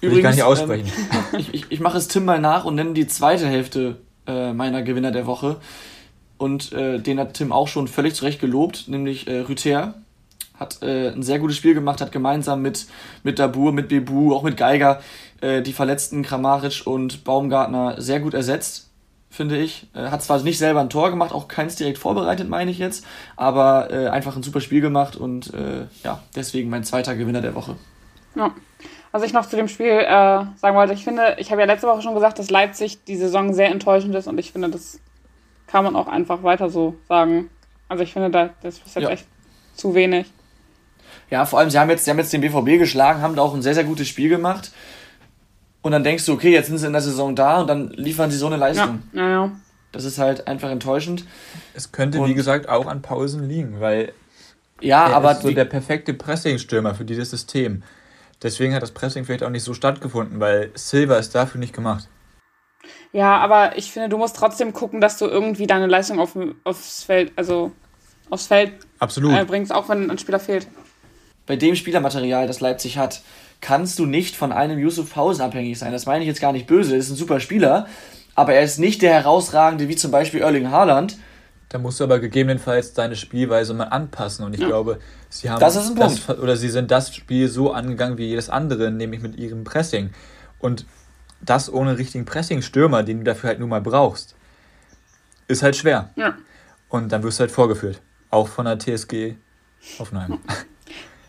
[SPEAKER 2] übrigens. Ich gar nicht aussprechen. Ähm, ich, ich, ich mache es Tim mal nach und nenne die zweite Hälfte äh, meiner Gewinner der Woche. Und äh, den hat Tim auch schon völlig zurecht gelobt, nämlich äh, Rüther. Hat äh, ein sehr gutes Spiel gemacht, hat gemeinsam mit, mit Dabur, mit Bebu, auch mit Geiger äh, die verletzten Kramaric und Baumgartner sehr gut ersetzt finde ich. Äh, hat zwar nicht selber ein Tor gemacht, auch keins direkt vorbereitet, meine ich jetzt, aber äh, einfach ein super Spiel gemacht und äh, ja, deswegen mein zweiter Gewinner der Woche.
[SPEAKER 3] Ja. Was ich noch zu dem Spiel äh, sagen wollte, ich finde, ich habe ja letzte Woche schon gesagt, dass Leipzig die Saison sehr enttäuschend ist und ich finde, das kann man auch einfach weiter so sagen. Also ich finde, da, das ist jetzt ja. echt zu wenig.
[SPEAKER 2] Ja, vor allem, sie haben, jetzt, sie haben jetzt den BVB geschlagen, haben da auch ein sehr, sehr gutes Spiel gemacht. Und dann denkst du, okay, jetzt sind sie in der Saison da und dann liefern sie so eine Leistung.
[SPEAKER 3] Ja, ja, ja.
[SPEAKER 2] Das ist halt einfach enttäuschend.
[SPEAKER 4] Es könnte, Und, wie gesagt, auch an Pausen liegen, weil ja, er aber ist so der perfekte Pressingstürmer für dieses System. Deswegen hat das Pressing vielleicht auch nicht so stattgefunden, weil Silva ist dafür nicht gemacht.
[SPEAKER 3] Ja, aber ich finde, du musst trotzdem gucken, dass du irgendwie deine Leistung auf, aufs Feld, also aufs Feld Absolut. Äh, bringst, auch wenn ein Spieler fehlt.
[SPEAKER 2] Bei dem Spielermaterial, das Leipzig hat, kannst du nicht von einem Yusuf Pausen abhängig sein. Das meine ich jetzt gar nicht böse, er ist ein super Spieler, aber er ist nicht der herausragende wie zum Beispiel Erling Haaland.
[SPEAKER 4] Da musst du aber gegebenenfalls deine Spielweise mal anpassen und ich ja. glaube, sie haben das, das oder sie sind das Spiel so angegangen wie jedes andere, nämlich mit ihrem Pressing. Und das ohne richtigen Pressing-Stürmer, den du dafür halt nur mal brauchst, ist halt schwer. Ja. Und dann wirst du halt vorgeführt. Auch von der TSG Hoffenheim.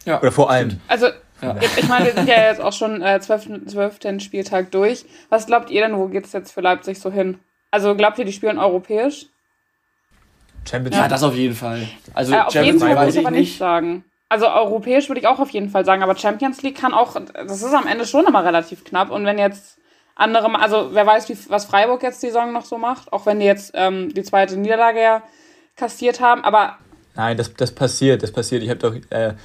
[SPEAKER 4] Ja. Oder vor allem.
[SPEAKER 3] Also, ja. ich meine, wir sind ja jetzt auch schon äh, 12. 12. Spieltag durch. Was glaubt ihr denn, wo geht es jetzt für Leipzig so hin? Also, glaubt ihr, die spielen europäisch?
[SPEAKER 2] Champions League. Ja, das auf jeden Fall. Also, äh, auf Champions
[SPEAKER 3] League würde ich aber nicht sagen. Also europäisch würde ich auch auf jeden Fall sagen, aber Champions League kann auch, das ist am Ende schon immer relativ knapp. Und wenn jetzt andere, also wer weiß, wie, was Freiburg jetzt die Saison noch so macht, auch wenn die jetzt ähm, die zweite Niederlage ja kassiert haben, aber.
[SPEAKER 4] Nein, das, das passiert, das passiert. Ich habe doch, äh,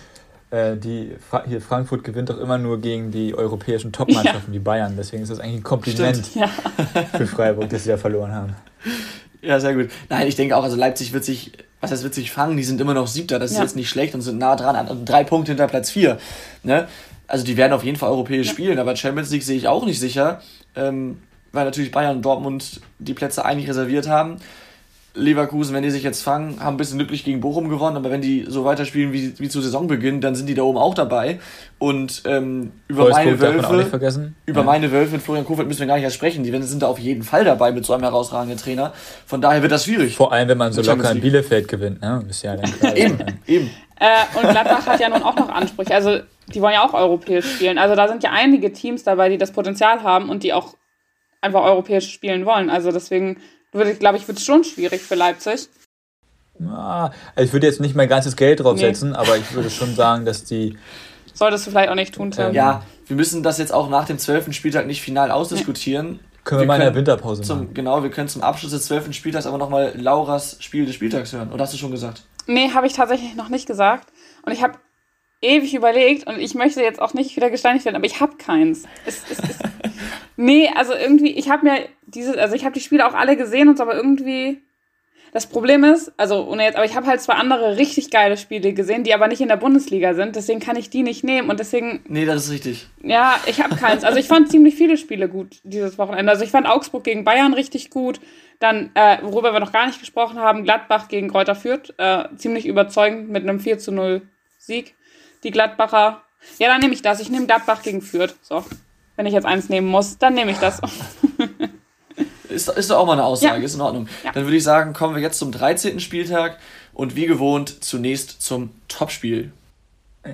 [SPEAKER 4] äh, die, hier Frankfurt gewinnt doch immer nur gegen die europäischen Topmannschaften, ja. wie Bayern. Deswegen ist das eigentlich ein Kompliment ja. für Freiburg, dass sie da verloren haben.
[SPEAKER 2] Ja, sehr gut. Nein, ich denke auch, also Leipzig wird sich, was heißt wird sich fangen, die sind immer noch Siebter, das ist ja. jetzt nicht schlecht und sind nah dran, an, drei Punkte hinter Platz vier. Ne? Also die werden auf jeden Fall europäisch ja. spielen, aber Champions League sehe ich auch nicht sicher, ähm, weil natürlich Bayern und Dortmund die Plätze eigentlich reserviert haben. Leverkusen, wenn die sich jetzt fangen, haben ein bisschen glücklich gegen Bochum gewonnen, aber wenn die so weiterspielen wie, wie zu Saisonbeginn, dann sind die da oben auch dabei. Und ähm, über Wolfsburg meine Wölfe, über ja. meine Wölfe mit Florian Kofeld müssen wir gar nicht erst sprechen. Die sind da auf jeden Fall dabei mit so einem herausragenden Trainer. Von daher wird das schwierig.
[SPEAKER 4] Vor allem, wenn man so locker in Bielefeld gewinnt, ne? Ist ja dann eben,
[SPEAKER 3] eben. Äh, und Gladbach hat ja nun auch noch Ansprüche. Also die wollen ja auch europäisch spielen. Also da sind ja einige Teams dabei, die das Potenzial haben und die auch einfach europäisch spielen wollen. Also deswegen würde, glaube ich, wird es schon schwierig für Leipzig.
[SPEAKER 4] Also ich würde jetzt nicht mein ganzes Geld draufsetzen, nee. aber ich würde schon sagen, dass die.
[SPEAKER 3] Solltest du vielleicht auch nicht tun,
[SPEAKER 2] Tim. Ja, wir müssen das jetzt auch nach dem zwölften Spieltag nicht final ausdiskutieren. Nee.
[SPEAKER 4] Können wir, wir mal in der Winterpause
[SPEAKER 2] zum, machen. Genau, wir können zum Abschluss des zwölften Spieltags aber nochmal Lauras Spiel des Spieltags hören. Oder hast du schon gesagt?
[SPEAKER 3] Nee, habe ich tatsächlich noch nicht gesagt. Und ich habe ewig überlegt und ich möchte jetzt auch nicht wieder gesteinigt werden, aber ich habe keins. Es, es, es, nee, also irgendwie, ich habe mir dieses, also ich habe die Spiele auch alle gesehen und so, aber irgendwie das Problem ist, also ohne jetzt, aber ich habe halt zwei andere richtig geile Spiele gesehen, die aber nicht in der Bundesliga sind, deswegen kann ich die nicht nehmen und deswegen.
[SPEAKER 2] Nee, das ist richtig.
[SPEAKER 3] Ja, ich habe keins. Also ich fand ziemlich viele Spiele gut dieses Wochenende. Also ich fand Augsburg gegen Bayern richtig gut. Dann, äh, worüber wir noch gar nicht gesprochen haben, Gladbach gegen Kräuter Fürth, äh, ziemlich überzeugend mit einem 4 zu 0 Sieg die Gladbacher. Ja, dann nehme ich das. Ich nehme Gladbach gegen Fürth. So. Wenn ich jetzt eins nehmen muss, dann nehme ich das.
[SPEAKER 2] ist, ist doch auch mal eine Aussage, ja. ist in Ordnung. Ja. Dann würde ich sagen, kommen wir jetzt zum 13. Spieltag und wie gewohnt zunächst zum Topspiel.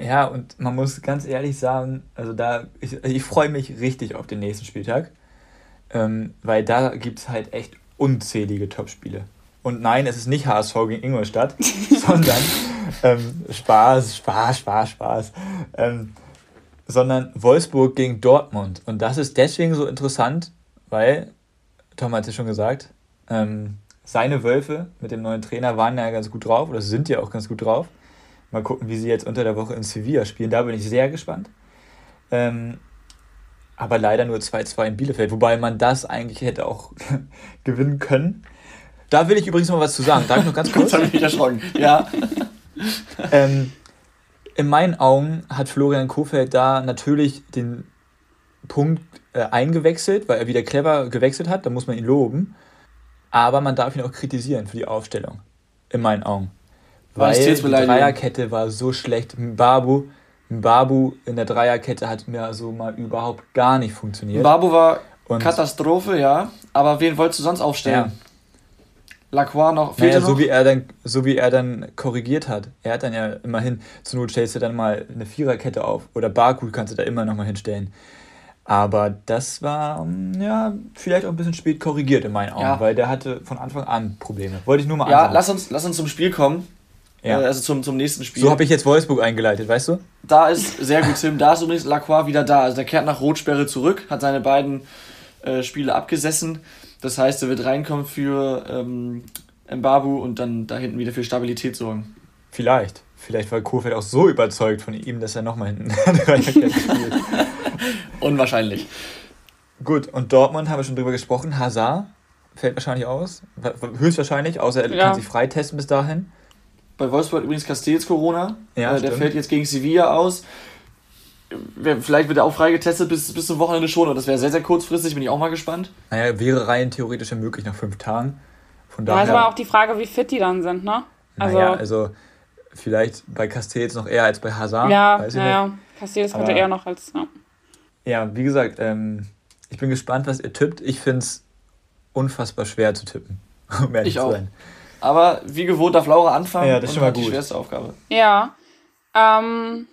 [SPEAKER 4] Ja, und man muss ganz ehrlich sagen, also da, ich, ich freue mich richtig auf den nächsten Spieltag, ähm, weil da gibt es halt echt unzählige Topspiele. Und nein, es ist nicht HSV gegen Ingolstadt, sondern ähm, Spaß, Spaß, Spaß, Spaß. Ähm, sondern Wolfsburg gegen Dortmund. Und das ist deswegen so interessant, weil, Tom hat es schon gesagt, ähm, seine Wölfe mit dem neuen Trainer waren ja ganz gut drauf oder sind ja auch ganz gut drauf. Mal gucken, wie sie jetzt unter der Woche in Sevilla spielen. Da bin ich sehr gespannt. Ähm, aber leider nur 2-2 in Bielefeld, wobei man das eigentlich hätte auch gewinnen können. Da will ich übrigens mal was zu sagen. Darf ich noch ganz kurz? Jetzt habe ich mich erschrocken. Ja. ähm, in meinen Augen hat Florian Kofeld da natürlich den Punkt äh, eingewechselt, weil er wieder clever gewechselt hat. Da muss man ihn loben. Aber man darf ihn auch kritisieren für die Aufstellung. In meinen Augen. Weil die Dreierkette war so schlecht. Mbabu, Mbabu in der Dreierkette hat mir also mal überhaupt gar nicht funktioniert.
[SPEAKER 2] Mbabu war Und Katastrophe, ja. Aber wen wolltest du sonst aufstellen? Ja.
[SPEAKER 4] Lacroix noch. Naja, so wie er dann, so wie er dann korrigiert hat. Er hat dann ja immerhin, zur Not stellst du dann mal eine Viererkette auf. Oder Barcode kannst du da immer noch mal hinstellen. Aber das war, mm, ja, vielleicht auch ein bisschen spät korrigiert in meinen Augen, ja. weil der hatte von Anfang an Probleme. Wollte ich nur mal
[SPEAKER 2] Ja, lass uns, lass uns zum Spiel kommen. Ja. Äh, also zum, zum nächsten Spiel.
[SPEAKER 4] So habe ich jetzt Wolfsburg eingeleitet, weißt du?
[SPEAKER 2] Da ist, sehr gut, Tim, da ist übrigens Lacroix wieder da. Also der kehrt nach Rotsperre zurück, hat seine beiden äh, Spiele abgesessen. Das heißt, er wird reinkommen für ähm, Mbabu und dann da hinten wieder für Stabilität sorgen.
[SPEAKER 4] Vielleicht. Vielleicht war Kofeld auch so überzeugt von ihm, dass er nochmal hinten spielt.
[SPEAKER 2] Unwahrscheinlich.
[SPEAKER 4] Gut, und Dortmund haben wir schon drüber gesprochen. Hazard fällt wahrscheinlich aus. Höchstwahrscheinlich, außer er ja. kann sich freitesten bis dahin.
[SPEAKER 2] Bei Wolfsburg übrigens Castells Corona. Ja, äh, der fällt jetzt gegen Sevilla aus. Vielleicht wird er auch freigetestet bis, bis zum Wochenende schon, und das wäre sehr, sehr kurzfristig, bin ich auch mal gespannt.
[SPEAKER 4] Naja, wäre rein theoretisch ja möglich nach fünf Tagen.
[SPEAKER 3] Von daher, ja, ist aber auch die Frage, wie fit die dann sind, ne?
[SPEAKER 4] Also, naja, also vielleicht bei Castells noch eher als bei Hazard.
[SPEAKER 3] Ja, weiß ich ja, nicht. Castells könnte eher noch als. Ja,
[SPEAKER 4] ja wie gesagt, ähm, ich bin gespannt, was ihr tippt. Ich finde es unfassbar schwer zu tippen, um ehrlich
[SPEAKER 2] ich zu sein. Aber wie gewohnt darf Laura anfangen. Ja, das ist schon mal gut. die schwerste Aufgabe.
[SPEAKER 3] Ja. Ähm,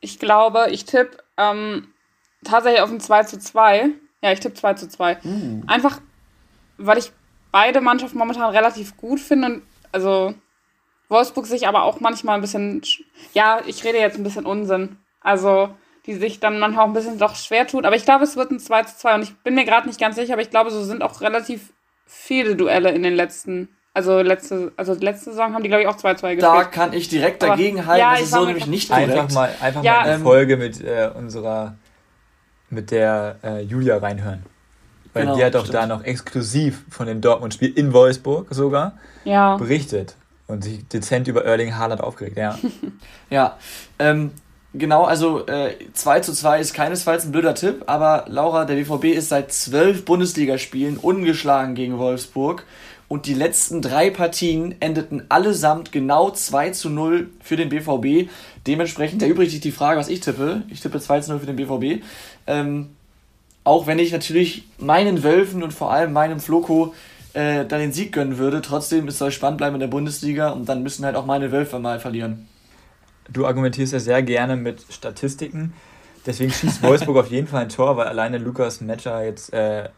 [SPEAKER 3] ich glaube, ich tippe ähm, tatsächlich auf ein 2 zu 2. Ja, ich tippe 2 zu 2. Mhm. Einfach, weil ich beide Mannschaften momentan relativ gut finde und also Wolfsburg sich aber auch manchmal ein bisschen, ja, ich rede jetzt ein bisschen Unsinn. Also, die sich dann manchmal auch ein bisschen doch schwer tun. Aber ich glaube, es wird ein 2 zu 2 und ich bin mir gerade nicht ganz sicher, aber ich glaube, so sind auch relativ viele Duelle in den letzten also letzte, also letzte Saison haben die, glaube ich, auch 2-2 gespielt.
[SPEAKER 2] Da kann ich direkt dagegen halten, ja, das ist so nämlich nicht
[SPEAKER 4] korrekt. Einfach mal, einfach ja. mal eine Folge mit äh, unserer, mit der äh, Julia reinhören. Weil genau, die hat doch da noch exklusiv von dem Dortmund-Spiel in Wolfsburg sogar ja. berichtet und sich dezent über Erling Haaland aufgeregt, ja.
[SPEAKER 2] ja, ähm, genau, also äh, 2 zu 2 ist keinesfalls ein blöder Tipp, aber Laura, der BVB ist seit zwölf Bundesligaspielen ungeschlagen gegen Wolfsburg und die letzten drei Partien endeten allesamt genau 2 zu 0 für den BVB. Dementsprechend erübrigt sich die Frage, was ich tippe. Ich tippe 2 zu 0 für den BVB. Ähm, auch wenn ich natürlich meinen Wölfen und vor allem meinem Floko äh, dann den Sieg gönnen würde, trotzdem es soll spannend bleiben in der Bundesliga und dann müssen halt auch meine Wölfe mal verlieren.
[SPEAKER 4] Du argumentierst ja sehr gerne mit Statistiken. Deswegen schießt Wolfsburg auf jeden Fall ein Tor, weil alleine Lukas Metscher jetzt äh,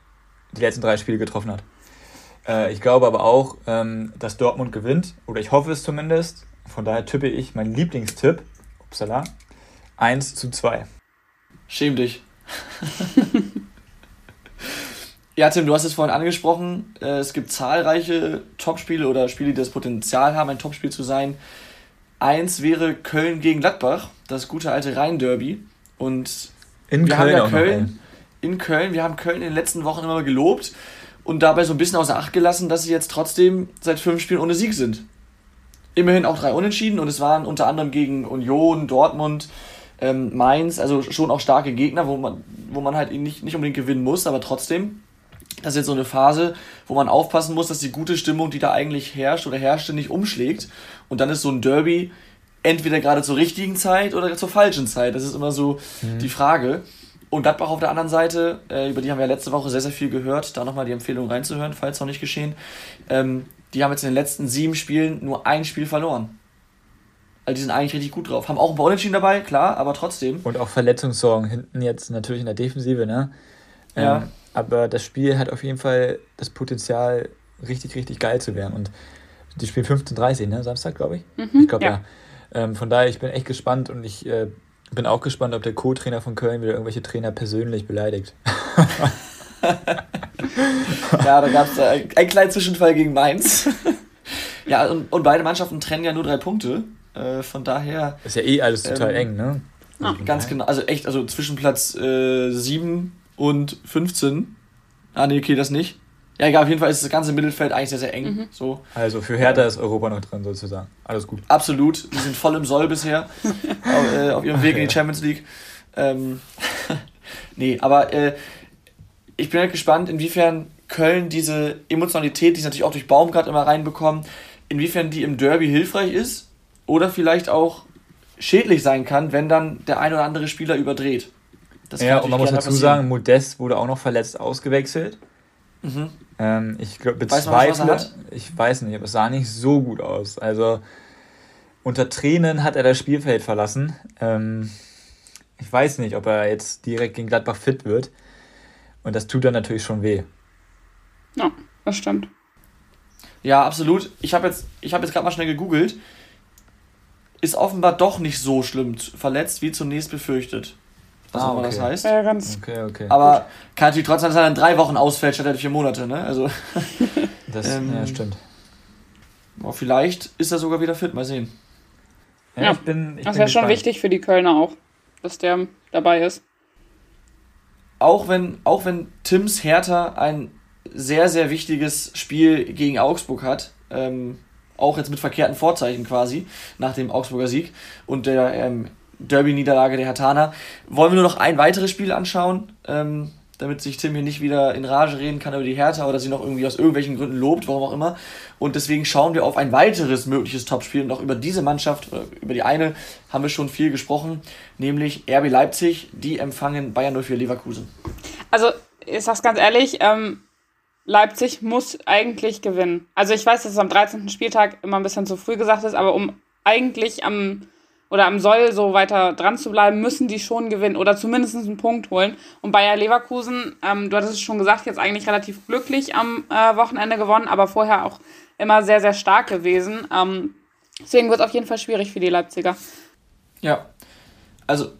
[SPEAKER 4] die letzten drei Spiele getroffen hat. Äh, ich glaube aber auch, ähm, dass Dortmund gewinnt, oder ich hoffe es zumindest. Von daher tippe ich mein Lieblingstipp, upsala, 1 zu 2.
[SPEAKER 2] Schäm dich. ja, Tim, du hast es vorhin angesprochen. Äh, es gibt zahlreiche Topspiele oder Spiele, die das Potenzial haben, ein Topspiel zu sein. Eins wäre Köln gegen Gladbach, das gute alte Rhein-Derby. Und in wir Köln haben ja Köln, in Köln, wir haben Köln in den letzten Wochen immer gelobt und dabei so ein bisschen außer Acht gelassen, dass sie jetzt trotzdem seit fünf Spielen ohne Sieg sind. Immerhin auch drei Unentschieden und es waren unter anderem gegen Union, Dortmund, ähm, Mainz, also schon auch starke Gegner, wo man, wo man halt nicht, nicht unbedingt gewinnen muss, aber trotzdem. Das ist jetzt so eine Phase, wo man aufpassen muss, dass die gute Stimmung, die da eigentlich herrscht oder herrschte, nicht umschlägt. Und dann ist so ein Derby entweder gerade zur richtigen Zeit oder zur falschen Zeit. Das ist immer so mhm. die Frage. Und Gladbach auf der anderen Seite, äh, über die haben wir letzte Woche sehr, sehr viel gehört. Da nochmal die Empfehlung reinzuhören, falls noch nicht geschehen. Ähm, die haben jetzt in den letzten sieben Spielen nur ein Spiel verloren. Also die sind eigentlich richtig gut drauf. Haben auch ein paar Unentschieden dabei, klar, aber trotzdem.
[SPEAKER 4] Und auch Verletzungssorgen hinten jetzt natürlich in der Defensive, ne? Ähm, ja. Aber das Spiel hat auf jeden Fall das Potenzial, richtig, richtig geil zu werden. Und die spielen 15.30 ne? Samstag, glaube ich. Mhm, ich glaube, ja. ja. Ähm, von daher, ich bin echt gespannt und ich äh, bin auch gespannt, ob der Co-Trainer von Köln wieder irgendwelche Trainer persönlich beleidigt.
[SPEAKER 2] ja, da gab es einen kleinen Zwischenfall gegen Mainz. ja, und, und, beide Mannschaften trennen ja nur drei Punkte. Äh, von daher.
[SPEAKER 4] Ist ja eh alles total ähm, eng, ne?
[SPEAKER 2] Also ganz genau. Also echt, also zwischen Platz äh, 7 und 15. Ah, nee, okay, das nicht. Ja, egal, auf jeden Fall ist das ganze Mittelfeld eigentlich sehr, sehr eng. Mhm. So.
[SPEAKER 4] Also für Hertha ist Europa noch drin, sozusagen. Alles gut.
[SPEAKER 2] Absolut. Die sind voll im Soll bisher. auf, äh, auf, ihrem Weg in die Champions League. Ähm, nee, aber äh, ich bin halt gespannt, inwiefern Köln diese Emotionalität, die sie natürlich auch durch Baumgart immer reinbekommen, inwiefern die im Derby hilfreich ist oder vielleicht auch schädlich sein kann, wenn dann der ein oder andere Spieler überdreht.
[SPEAKER 4] Das ja, und man muss dazu sagen, Modest wurde auch noch verletzt ausgewechselt. Mhm. Ähm, ich glaube, bezweifle, weiß ich weiß nicht, aber es sah nicht so gut aus. Also unter Tränen hat er das Spielfeld verlassen. Ähm, ich weiß nicht, ob er jetzt direkt gegen Gladbach fit wird. Und das tut dann natürlich schon weh.
[SPEAKER 3] Ja, das stimmt.
[SPEAKER 2] Ja, absolut. Ich habe jetzt, hab jetzt gerade mal schnell gegoogelt. Ist offenbar doch nicht so schlimm verletzt, wie zunächst befürchtet. Was
[SPEAKER 4] Ah,
[SPEAKER 2] auch immer
[SPEAKER 4] okay.
[SPEAKER 2] das heißt.
[SPEAKER 3] Ja, ganz.
[SPEAKER 4] Okay, okay.
[SPEAKER 2] Aber kann natürlich trotzdem, dass er dann drei Wochen ausfällt, statt er vier Monate, ne? Also,
[SPEAKER 4] das
[SPEAKER 2] ähm,
[SPEAKER 4] ja, stimmt.
[SPEAKER 2] oh, vielleicht ist er sogar wieder fit, mal sehen.
[SPEAKER 4] Ja,
[SPEAKER 3] Ja,
[SPEAKER 4] ich bin, ich
[SPEAKER 3] Das wäre schon wichtig für die Kölner auch, dass der dabei ist.
[SPEAKER 2] Auch wenn, auch wenn Tims Hertha ein sehr, sehr wichtiges Spiel gegen Augsburg hat, ähm, auch jetzt mit verkehrten Vorzeichen quasi, nach dem Augsburger Sieg und der ähm, Derby-Niederlage der Hertaner, wollen wir nur noch ein weiteres Spiel anschauen, ähm, damit sich Tim hier nicht wieder in Rage reden kann über die Hertha oder sie noch irgendwie aus irgendwelchen Gründen lobt, warum auch immer. Und deswegen schauen wir auf ein weiteres mögliches Topspiel und auch über diese Mannschaft, oder über die eine, haben wir schon viel gesprochen, nämlich RB Leipzig, die empfangen Bayern 04 Leverkusen.
[SPEAKER 3] Also, ich sag's ganz ehrlich, ähm, Leipzig muss eigentlich gewinnen. Also ich weiß, dass es am 13. Spieltag immer ein bisschen zu früh gesagt ist, aber um eigentlich am oder am Soll so weiter dran zu bleiben, müssen die schon gewinnen oder zumindest einen Punkt holen. Und Bayer Leverkusen, ähm, du hattest es schon gesagt, jetzt eigentlich relativ glücklich am äh, Wochenende gewonnen, aber vorher auch immer sehr, sehr stark gewesen. Ähm, deswegen wird es auf jeden Fall schwierig für die Leipziger.
[SPEAKER 2] Ja, also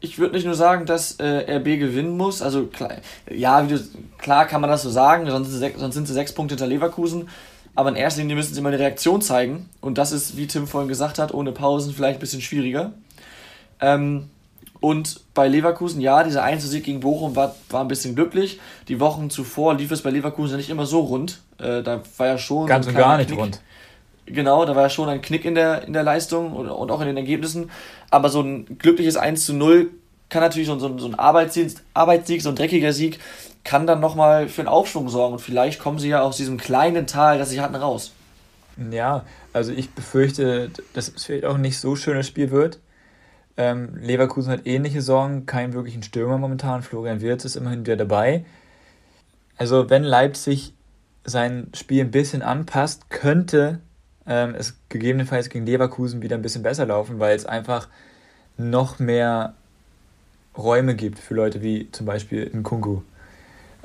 [SPEAKER 2] ich würde nicht nur sagen, dass äh, RB gewinnen muss. Also klar, ja, du, klar kann man das so sagen, sonst sonst sind sie sechs Punkte hinter Leverkusen. Aber in erster Linie müssen sie immer eine Reaktion zeigen. Und das ist, wie Tim vorhin gesagt hat, ohne Pausen vielleicht ein bisschen schwieriger. Ähm, und bei Leverkusen, ja, dieser Einzelsieg gegen Bochum war, war ein bisschen glücklich. Die Wochen zuvor lief es bei Leverkusen nicht immer so rund. Äh, da war ja schon.
[SPEAKER 4] Ganz und gar nicht
[SPEAKER 2] Knick.
[SPEAKER 4] rund.
[SPEAKER 2] Genau, da war ja schon ein Knick in der, in der Leistung und, und auch in den Ergebnissen. Aber so ein glückliches 1 zu 0 kann natürlich so, so, so ein Arbeitssieg, Arbeitssieg, so ein dreckiger Sieg, kann dann nochmal für einen Aufschwung sorgen. Und vielleicht kommen sie ja aus diesem kleinen Tal, das sie hatten, raus.
[SPEAKER 4] Ja, also ich befürchte, dass es vielleicht auch nicht so schönes Spiel wird. Ähm, Leverkusen hat ähnliche Sorgen, keinen wirklichen Stürmer momentan. Florian Wirtz ist immerhin wieder dabei. Also wenn Leipzig sein Spiel ein bisschen anpasst, könnte ähm, es gegebenenfalls gegen Leverkusen wieder ein bisschen besser laufen, weil es einfach noch mehr Räume gibt für Leute wie zum Beispiel in Kungu.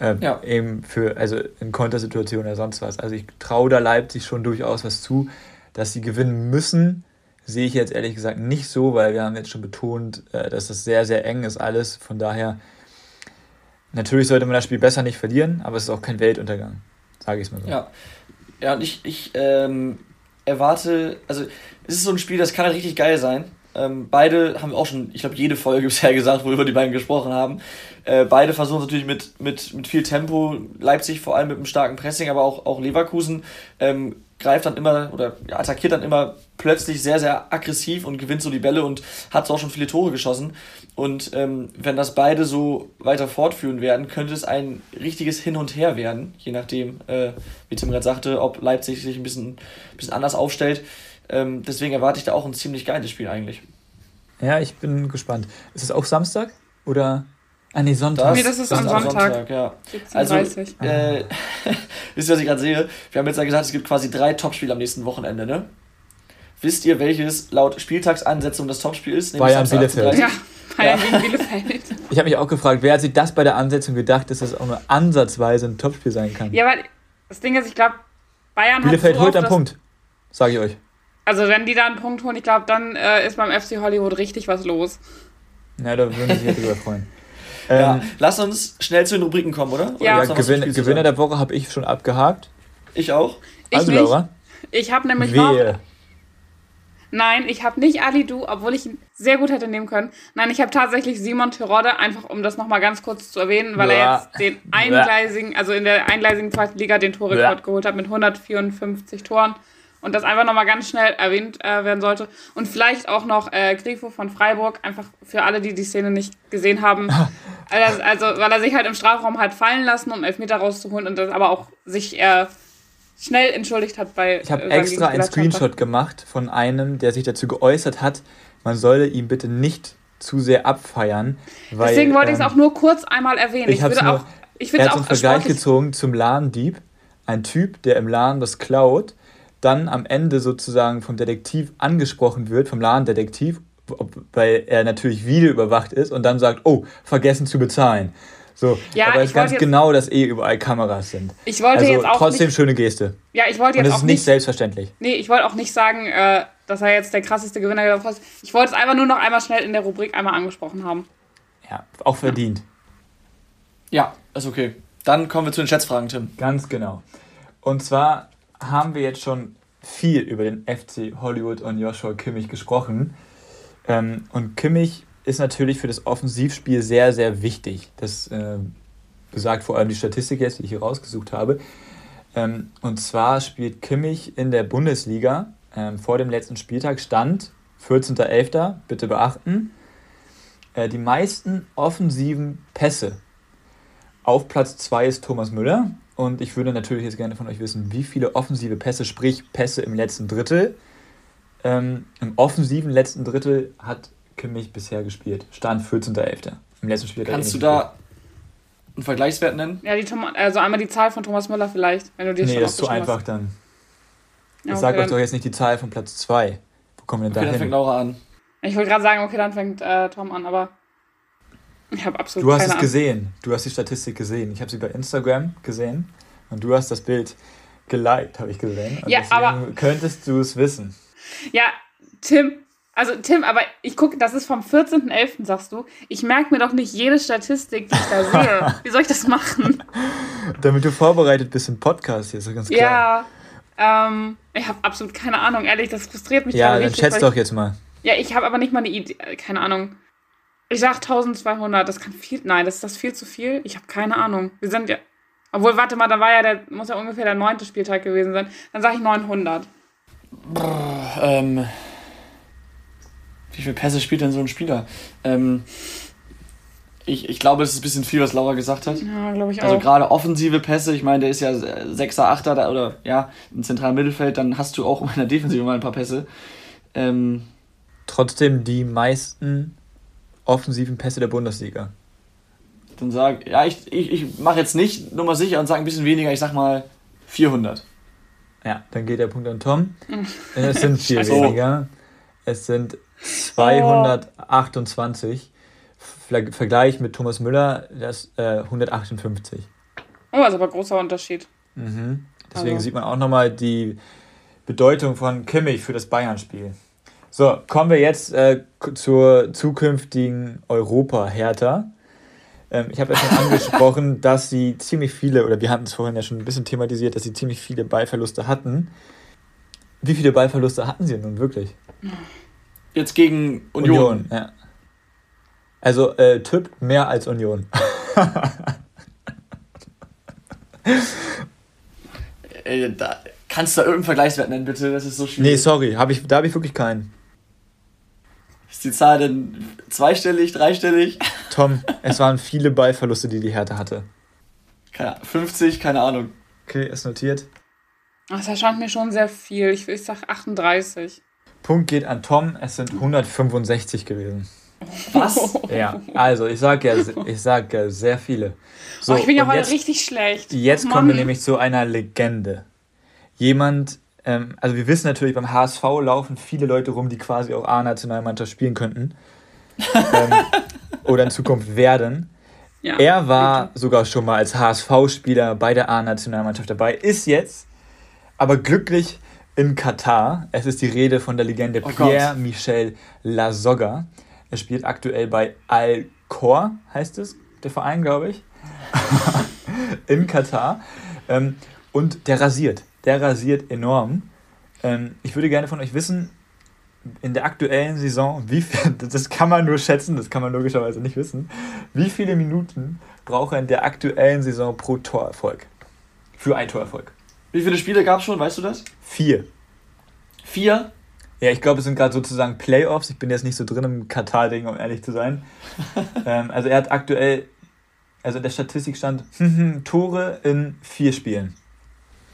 [SPEAKER 4] Ähm,
[SPEAKER 2] Ja.
[SPEAKER 4] Eben für, also in Kontersituationen oder sonst was. Also ich traue da Leipzig schon durchaus was zu. Dass sie gewinnen müssen, sehe ich jetzt ehrlich gesagt nicht so, weil wir haben jetzt schon betont, äh, dass das sehr, sehr eng ist alles. Von daher, natürlich sollte man das Spiel besser nicht verlieren, aber es ist auch kein Weltuntergang, sage ich es mal so.
[SPEAKER 2] Ja. Ja, und ich, ich ähm, erwarte, also es ist so ein Spiel, das kann halt richtig geil sein. Ähm, beide haben auch schon, ich glaube, jede Folge bisher gesagt, worüber die beiden gesprochen haben. Äh, beide versuchen natürlich mit, mit, mit viel Tempo, Leipzig vor allem mit einem starken Pressing, aber auch, auch Leverkusen ähm, greift dann immer oder attackiert dann immer plötzlich sehr, sehr aggressiv und gewinnt so die Bälle und hat so auch schon viele Tore geschossen. Und ähm, wenn das beide so weiter fortführen werden, könnte es ein richtiges Hin und Her werden, je nachdem, äh, wie Tim gerade sagte, ob Leipzig sich ein bisschen, bisschen anders aufstellt. Ähm, deswegen erwarte ich da auch ein ziemlich geiles Spiel eigentlich.
[SPEAKER 4] Ja, ich bin gespannt. Ist es auch Samstag? Oder? Ah, nee, Sonntag.
[SPEAKER 3] Nee, das ist am Sonntag.
[SPEAKER 2] ja.
[SPEAKER 3] 17:30.
[SPEAKER 2] Also, äh, wisst ihr, was ich gerade sehe? Wir haben jetzt ja gesagt, es gibt quasi drei Topspiele am nächsten Wochenende, ne? Wisst ihr, welches laut Spieltagsansetzung das Topspiel ist? Nämlich
[SPEAKER 4] Bayern Bielefeld.
[SPEAKER 2] 18:30.
[SPEAKER 3] ja, Bayern
[SPEAKER 2] Ja.
[SPEAKER 3] gegen Bielefeld.
[SPEAKER 4] Ich habe mich auch gefragt, wer hat sich das bei der Ansetzung gedacht, dass das auch nur ansatzweise ein Topspiel sein kann?
[SPEAKER 3] Ja, weil das Ding ist, ich glaube, Bayern
[SPEAKER 4] Bielefeld
[SPEAKER 3] hat so
[SPEAKER 4] holt einen
[SPEAKER 3] das-
[SPEAKER 4] Punkt, sage ich euch.
[SPEAKER 3] Also wenn die da einen Punkt holen, ich glaube, dann äh, ist beim FC Hollywood richtig was los.
[SPEAKER 4] Ja, da würden sie sich drüber freuen.
[SPEAKER 2] Ja,
[SPEAKER 4] Ähm,
[SPEAKER 2] lass uns schnell zu den Rubriken kommen, oder? oder
[SPEAKER 3] Ja.
[SPEAKER 4] Gewinn, Gewinner der Woche habe ich schon abgehakt.
[SPEAKER 2] Ich auch.
[SPEAKER 3] Ich
[SPEAKER 4] also,
[SPEAKER 3] nicht.
[SPEAKER 4] Laura,
[SPEAKER 3] Ich habe nämlich noch.
[SPEAKER 4] wehe.
[SPEAKER 3] Nein, ich habe nicht Ali Du, obwohl ich ihn sehr gut hätte nehmen können. Nein, ich habe tatsächlich Simon Terodde, einfach um das nochmal ganz kurz zu erwähnen, weil er
[SPEAKER 4] Bäh.
[SPEAKER 3] jetzt den eingleisigen, also in der eingleisigen zweiten Liga den Torrekord
[SPEAKER 4] Bäh.
[SPEAKER 3] geholt hat mit 154 Toren. Und das einfach nochmal ganz schnell erwähnt äh, werden sollte. Und vielleicht auch noch äh, Grifo von Freiburg, einfach für alle, die die Szene nicht gesehen haben. also, also, weil er sich halt im Strafraum hat fallen lassen, um Elfmeter rauszuholen und das aber auch sich äh, schnell entschuldigt hat bei
[SPEAKER 4] Ich habe
[SPEAKER 3] äh,
[SPEAKER 4] extra einen. Screenshot gemacht von einem, der sich dazu geäußert hat, man solle ihn bitte nicht zu sehr abfeiern. Weil,
[SPEAKER 3] Deswegen wollte ich es
[SPEAKER 4] ähm,
[SPEAKER 3] auch nur kurz einmal erwähnen.
[SPEAKER 4] ich
[SPEAKER 3] Ich, würde
[SPEAKER 4] nur-
[SPEAKER 3] auch, ich
[SPEAKER 4] Er hat
[SPEAKER 3] auch
[SPEAKER 4] einen Vergleich gezogen zum Ladendieb. Ein Typ, der im Laden was klaut, dann am Ende sozusagen vom Detektiv angesprochen wird, vom Ladendetektiv, weil er natürlich videoüberwacht ist und dann sagt, oh, vergessen zu bezahlen. So,
[SPEAKER 3] Ja,
[SPEAKER 4] aber
[SPEAKER 3] ich
[SPEAKER 4] es ist ganz
[SPEAKER 3] jetzt-
[SPEAKER 4] genau, dass eh überall Kameras sind.
[SPEAKER 3] Ich wollte
[SPEAKER 4] Also
[SPEAKER 3] jetzt auch
[SPEAKER 4] trotzdem
[SPEAKER 3] nicht,
[SPEAKER 4] schöne Geste.
[SPEAKER 3] ja, ich wollte
[SPEAKER 4] Und
[SPEAKER 3] jetzt
[SPEAKER 4] es
[SPEAKER 3] auch
[SPEAKER 4] ist nicht selbstverständlich.
[SPEAKER 3] nee, ich wollte auch nicht sagen, äh, dass er jetzt der krasseste Gewinner der ist. Ich wollte es einfach nur noch einmal schnell in der Rubrik einmal angesprochen haben.
[SPEAKER 4] Ja, auch verdient.
[SPEAKER 2] Ja, ist okay. Dann kommen wir zu den Schätzfragen, Tim.
[SPEAKER 4] Ganz genau. Und zwar haben wir jetzt schon viel über den FC Hollywood und Joshua Kimmich gesprochen. Ähm, und Kimmich ist natürlich für das Offensivspiel sehr, sehr wichtig. Das äh, besagt vor allem die Statistik jetzt, die ich hier rausgesucht habe. Ähm, und zwar spielt Kimmich in der Bundesliga ähm, vor dem letzten Spieltag stand 14.11. Bitte beachten. Äh, die meisten offensiven Pässe. Auf Platz 2 ist Thomas Müller. Und ich würde natürlich jetzt gerne von euch wissen, wie viele offensive Pässe, sprich Pässe im letzten Drittel, ähm, im offensiven letzten Drittel hat Kimmich bisher gespielt. Stand 14.11. Im letzten Spiel.
[SPEAKER 2] Kannst du da einen Vergleichswert nennen?
[SPEAKER 3] Ja, die also einmal die Zahl von Thomas Müller vielleicht, wenn du dir
[SPEAKER 4] Nee, das ist zu einfach hast. dann. Ich ja, okay, sage euch doch jetzt nicht die Zahl von Platz 2. Wo kommen wir denn okay, da dann
[SPEAKER 2] fängt Laura an.
[SPEAKER 3] Ich wollte gerade sagen, okay, dann fängt äh, Tom an, aber ich habe absolut
[SPEAKER 4] Du hast es gesehen. Du hast die Statistik gesehen. Ich habe sie bei Instagram gesehen und du hast das Bild geliked, habe ich gesehen. Und
[SPEAKER 3] ja, aber
[SPEAKER 4] könntest du es wissen.
[SPEAKER 3] Ja, Tim, also Tim, aber ich gucke, das ist vom 14.11., sagst du. Ich merke mir doch nicht jede Statistik, die ich da sehe. Wie soll ich das machen?
[SPEAKER 4] Damit du vorbereitet bist im Podcast, hier ist doch ganz
[SPEAKER 3] klar. Ja, ähm, ich habe absolut keine Ahnung, ehrlich, das frustriert mich
[SPEAKER 4] Ja, dann schätz doch jetzt mal.
[SPEAKER 3] Ja, ich habe aber nicht mal eine Idee, keine Ahnung. Ich sag 1200, das kann viel, nein, das ist das viel zu viel? Ich habe keine Ahnung. Wir sind ja, obwohl, warte mal, da war ja der, muss ja ungefähr der neunte Spieltag gewesen sein. Dann sage ich 900.
[SPEAKER 2] Brr, ähm, wie viele Pässe spielt denn so ein Spieler? Ähm, ich, ich glaube, es ist ein bisschen viel, was Laura gesagt hat.
[SPEAKER 3] Ja, glaube ich
[SPEAKER 2] also
[SPEAKER 3] auch.
[SPEAKER 2] Also gerade offensive Pässe, ich meine, der ist ja 6er, 8er da, oder ja, im zentralen Mittelfeld, dann hast du auch in der Defensive mal ein paar Pässe. Ähm,
[SPEAKER 4] Trotzdem die meisten offensiven Pässe der Bundesliga.
[SPEAKER 2] Dann sag, ja, ich, ich, ich mache jetzt nicht nur mal sicher und sage ein bisschen weniger, ich sag mal 400.
[SPEAKER 4] Ja, dann geht der Punkt an Tom. Es sind viel weniger. Es sind 228. Vergleich mit Thomas Müller, das äh, 158.
[SPEAKER 3] Oh, also aber großer Unterschied.
[SPEAKER 4] Mhm. Deswegen also. sieht man auch nochmal die Bedeutung von Kimmich für das Bayern-Spiel. So, kommen wir jetzt äh, zur zukünftigen Europa-Hertha. Ähm, ich habe ja schon angesprochen, dass sie ziemlich viele, oder wir hatten es vorhin ja schon ein bisschen thematisiert, dass sie ziemlich viele Ballverluste hatten. Wie viele Ballverluste hatten sie nun wirklich?
[SPEAKER 2] Jetzt gegen Union. Union
[SPEAKER 4] ja. Also äh, Typ mehr als Union.
[SPEAKER 2] Ey, da, kannst du da irgendeinen Vergleichswert nennen, bitte? Das ist so schwierig.
[SPEAKER 4] Nee, sorry, hab ich, da habe ich wirklich keinen.
[SPEAKER 2] Ist die Zahl denn zweistellig, dreistellig?
[SPEAKER 4] Tom, es waren viele Ballverluste, die die Hertha hatte.
[SPEAKER 2] Keine, 50, keine Ahnung.
[SPEAKER 4] Okay, ist notiert.
[SPEAKER 3] Das erscheint mir schon sehr viel. Ich, ich sag 38.
[SPEAKER 4] Punkt geht an Tom, es sind 165 gewesen.
[SPEAKER 2] Was?
[SPEAKER 4] Ja, also ich sag ja, ich sag ja sehr viele.
[SPEAKER 3] So, oh, ich bin ja heute richtig schlecht.
[SPEAKER 4] Jetzt oh, kommen wir nämlich zu einer Legende. Jemand, ähm, also wir wissen natürlich, beim HSV laufen viele Leute rum, die quasi auch A-Nationalmannschaft spielen könnten. ähm, oder in Zukunft werden. Ja, er war bitte. sogar schon mal als HSV-Spieler bei der A-Nationalmannschaft dabei, ist jetzt aber glücklich in Katar. Es ist die Rede von der Legende oh Pierre-Michel Lasogga. Er spielt aktuell bei Al-Khor, heißt es, der Verein, glaube ich, in Katar. Ähm, und der rasiert. Der rasiert enorm. Ähm, ich würde gerne von euch wissen, in der aktuellen Saison, wie viel, das kann man nur schätzen, das kann man logischerweise nicht wissen, wie viele Minuten braucht er in der aktuellen Saison pro Torerfolg? Für einen Torerfolg.
[SPEAKER 2] Wie viele Spiele gab es schon, weißt du das?
[SPEAKER 4] Vier.
[SPEAKER 2] Vier?
[SPEAKER 4] Ja, ich glaube, es sind gerade sozusagen Playoffs. Ich bin jetzt nicht so drin im Katar-Ding, um ehrlich zu sein. ähm, also er hat aktuell, also der Statistik stand Tore in vier Spielen.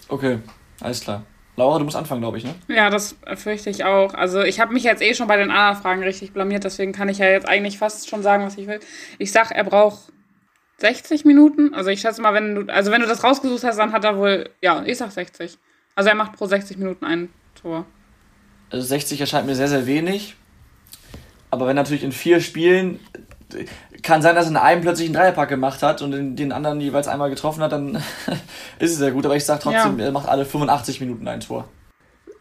[SPEAKER 2] Okay, alles klar. Laura, du musst anfangen, glaube ich, ne?
[SPEAKER 3] Ja, das fürchte ich auch. Also ich habe mich jetzt eh schon bei den anderen Fragen richtig blamiert, deswegen kann ich ja jetzt eigentlich fast schon sagen, was ich will. Ich sag, er braucht 60 Minuten. Also ich schätze mal, wenn du, also wenn du das rausgesucht hast, dann hat er wohl, ja, ich sag 60. Also er macht pro 60 Minuten ein Tor.
[SPEAKER 2] Also 60 erscheint mir sehr, sehr wenig. Aber wenn natürlich in vier Spielen kann sein, dass er in einem plötzlich einen Dreierpack gemacht hat und in den anderen jeweils einmal getroffen hat, dann ist es sehr gut. Aber ich sage trotzdem, ja. er macht alle 85 Minuten ein Tor.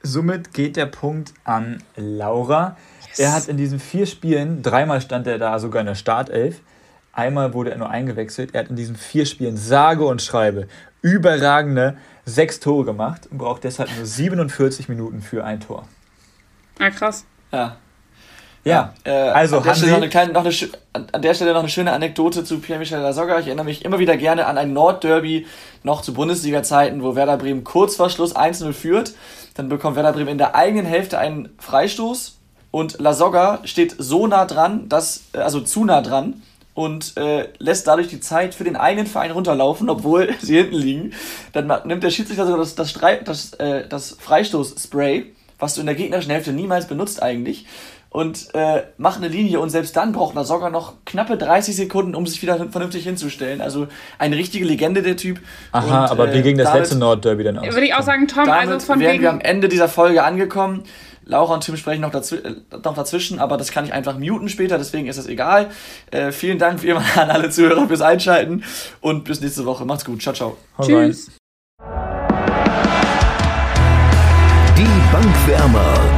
[SPEAKER 4] Somit geht der Punkt an Laura. Yes. Er hat in diesen vier Spielen, dreimal stand er da sogar in der Startelf, Einmal wurde er nur eingewechselt. Er hat in diesen vier Spielen sage und schreibe überragende sechs Tore gemacht und braucht deshalb nur 47 Minuten für ein Tor.
[SPEAKER 3] Ah, krass.
[SPEAKER 2] Ja. Ja, äh, also an der, Stelle noch eine kleine, noch eine, an der Stelle noch eine schöne Anekdote zu Pierre-Michel Lasogga. Ich erinnere mich immer wieder gerne an ein Nordderby noch zu Bundesliga-Zeiten, wo Werder Bremen kurz vor Schluss 1-0 führt. Dann bekommt Werder Bremen in der eigenen Hälfte einen Freistoß und Lasogga steht so nah dran, dass, äh, also zu nah dran, und äh, lässt dadurch die Zeit für den eigenen Verein runterlaufen, obwohl sie hinten liegen. Dann nimmt der Schiedsrichter sogar das, das, das, äh, das Freistoßspray, was du in der gegnerischen Hälfte niemals benutzt eigentlich, und äh, macht eine Linie und selbst dann braucht er sogar noch knappe 30 Sekunden, um sich wieder vernünftig hinzustellen. Also eine richtige Legende, der Typ.
[SPEAKER 4] Aha, und, aber wie ging das letzte Nordderby dann aus?
[SPEAKER 3] Würde ich auch sagen, Tom, also
[SPEAKER 2] von wären wegen... wir am Ende dieser Folge angekommen. Laura und Tim sprechen noch, dazw äh, noch dazwischen, aber das kann ich einfach muten später, deswegen ist das egal. Äh, vielen Dank wie immer an alle Zuhörer fürs Einschalten und bis nächste Woche. Macht's gut. Ciao, ciao.
[SPEAKER 3] Tschüss.
[SPEAKER 1] Die Bankwärmer.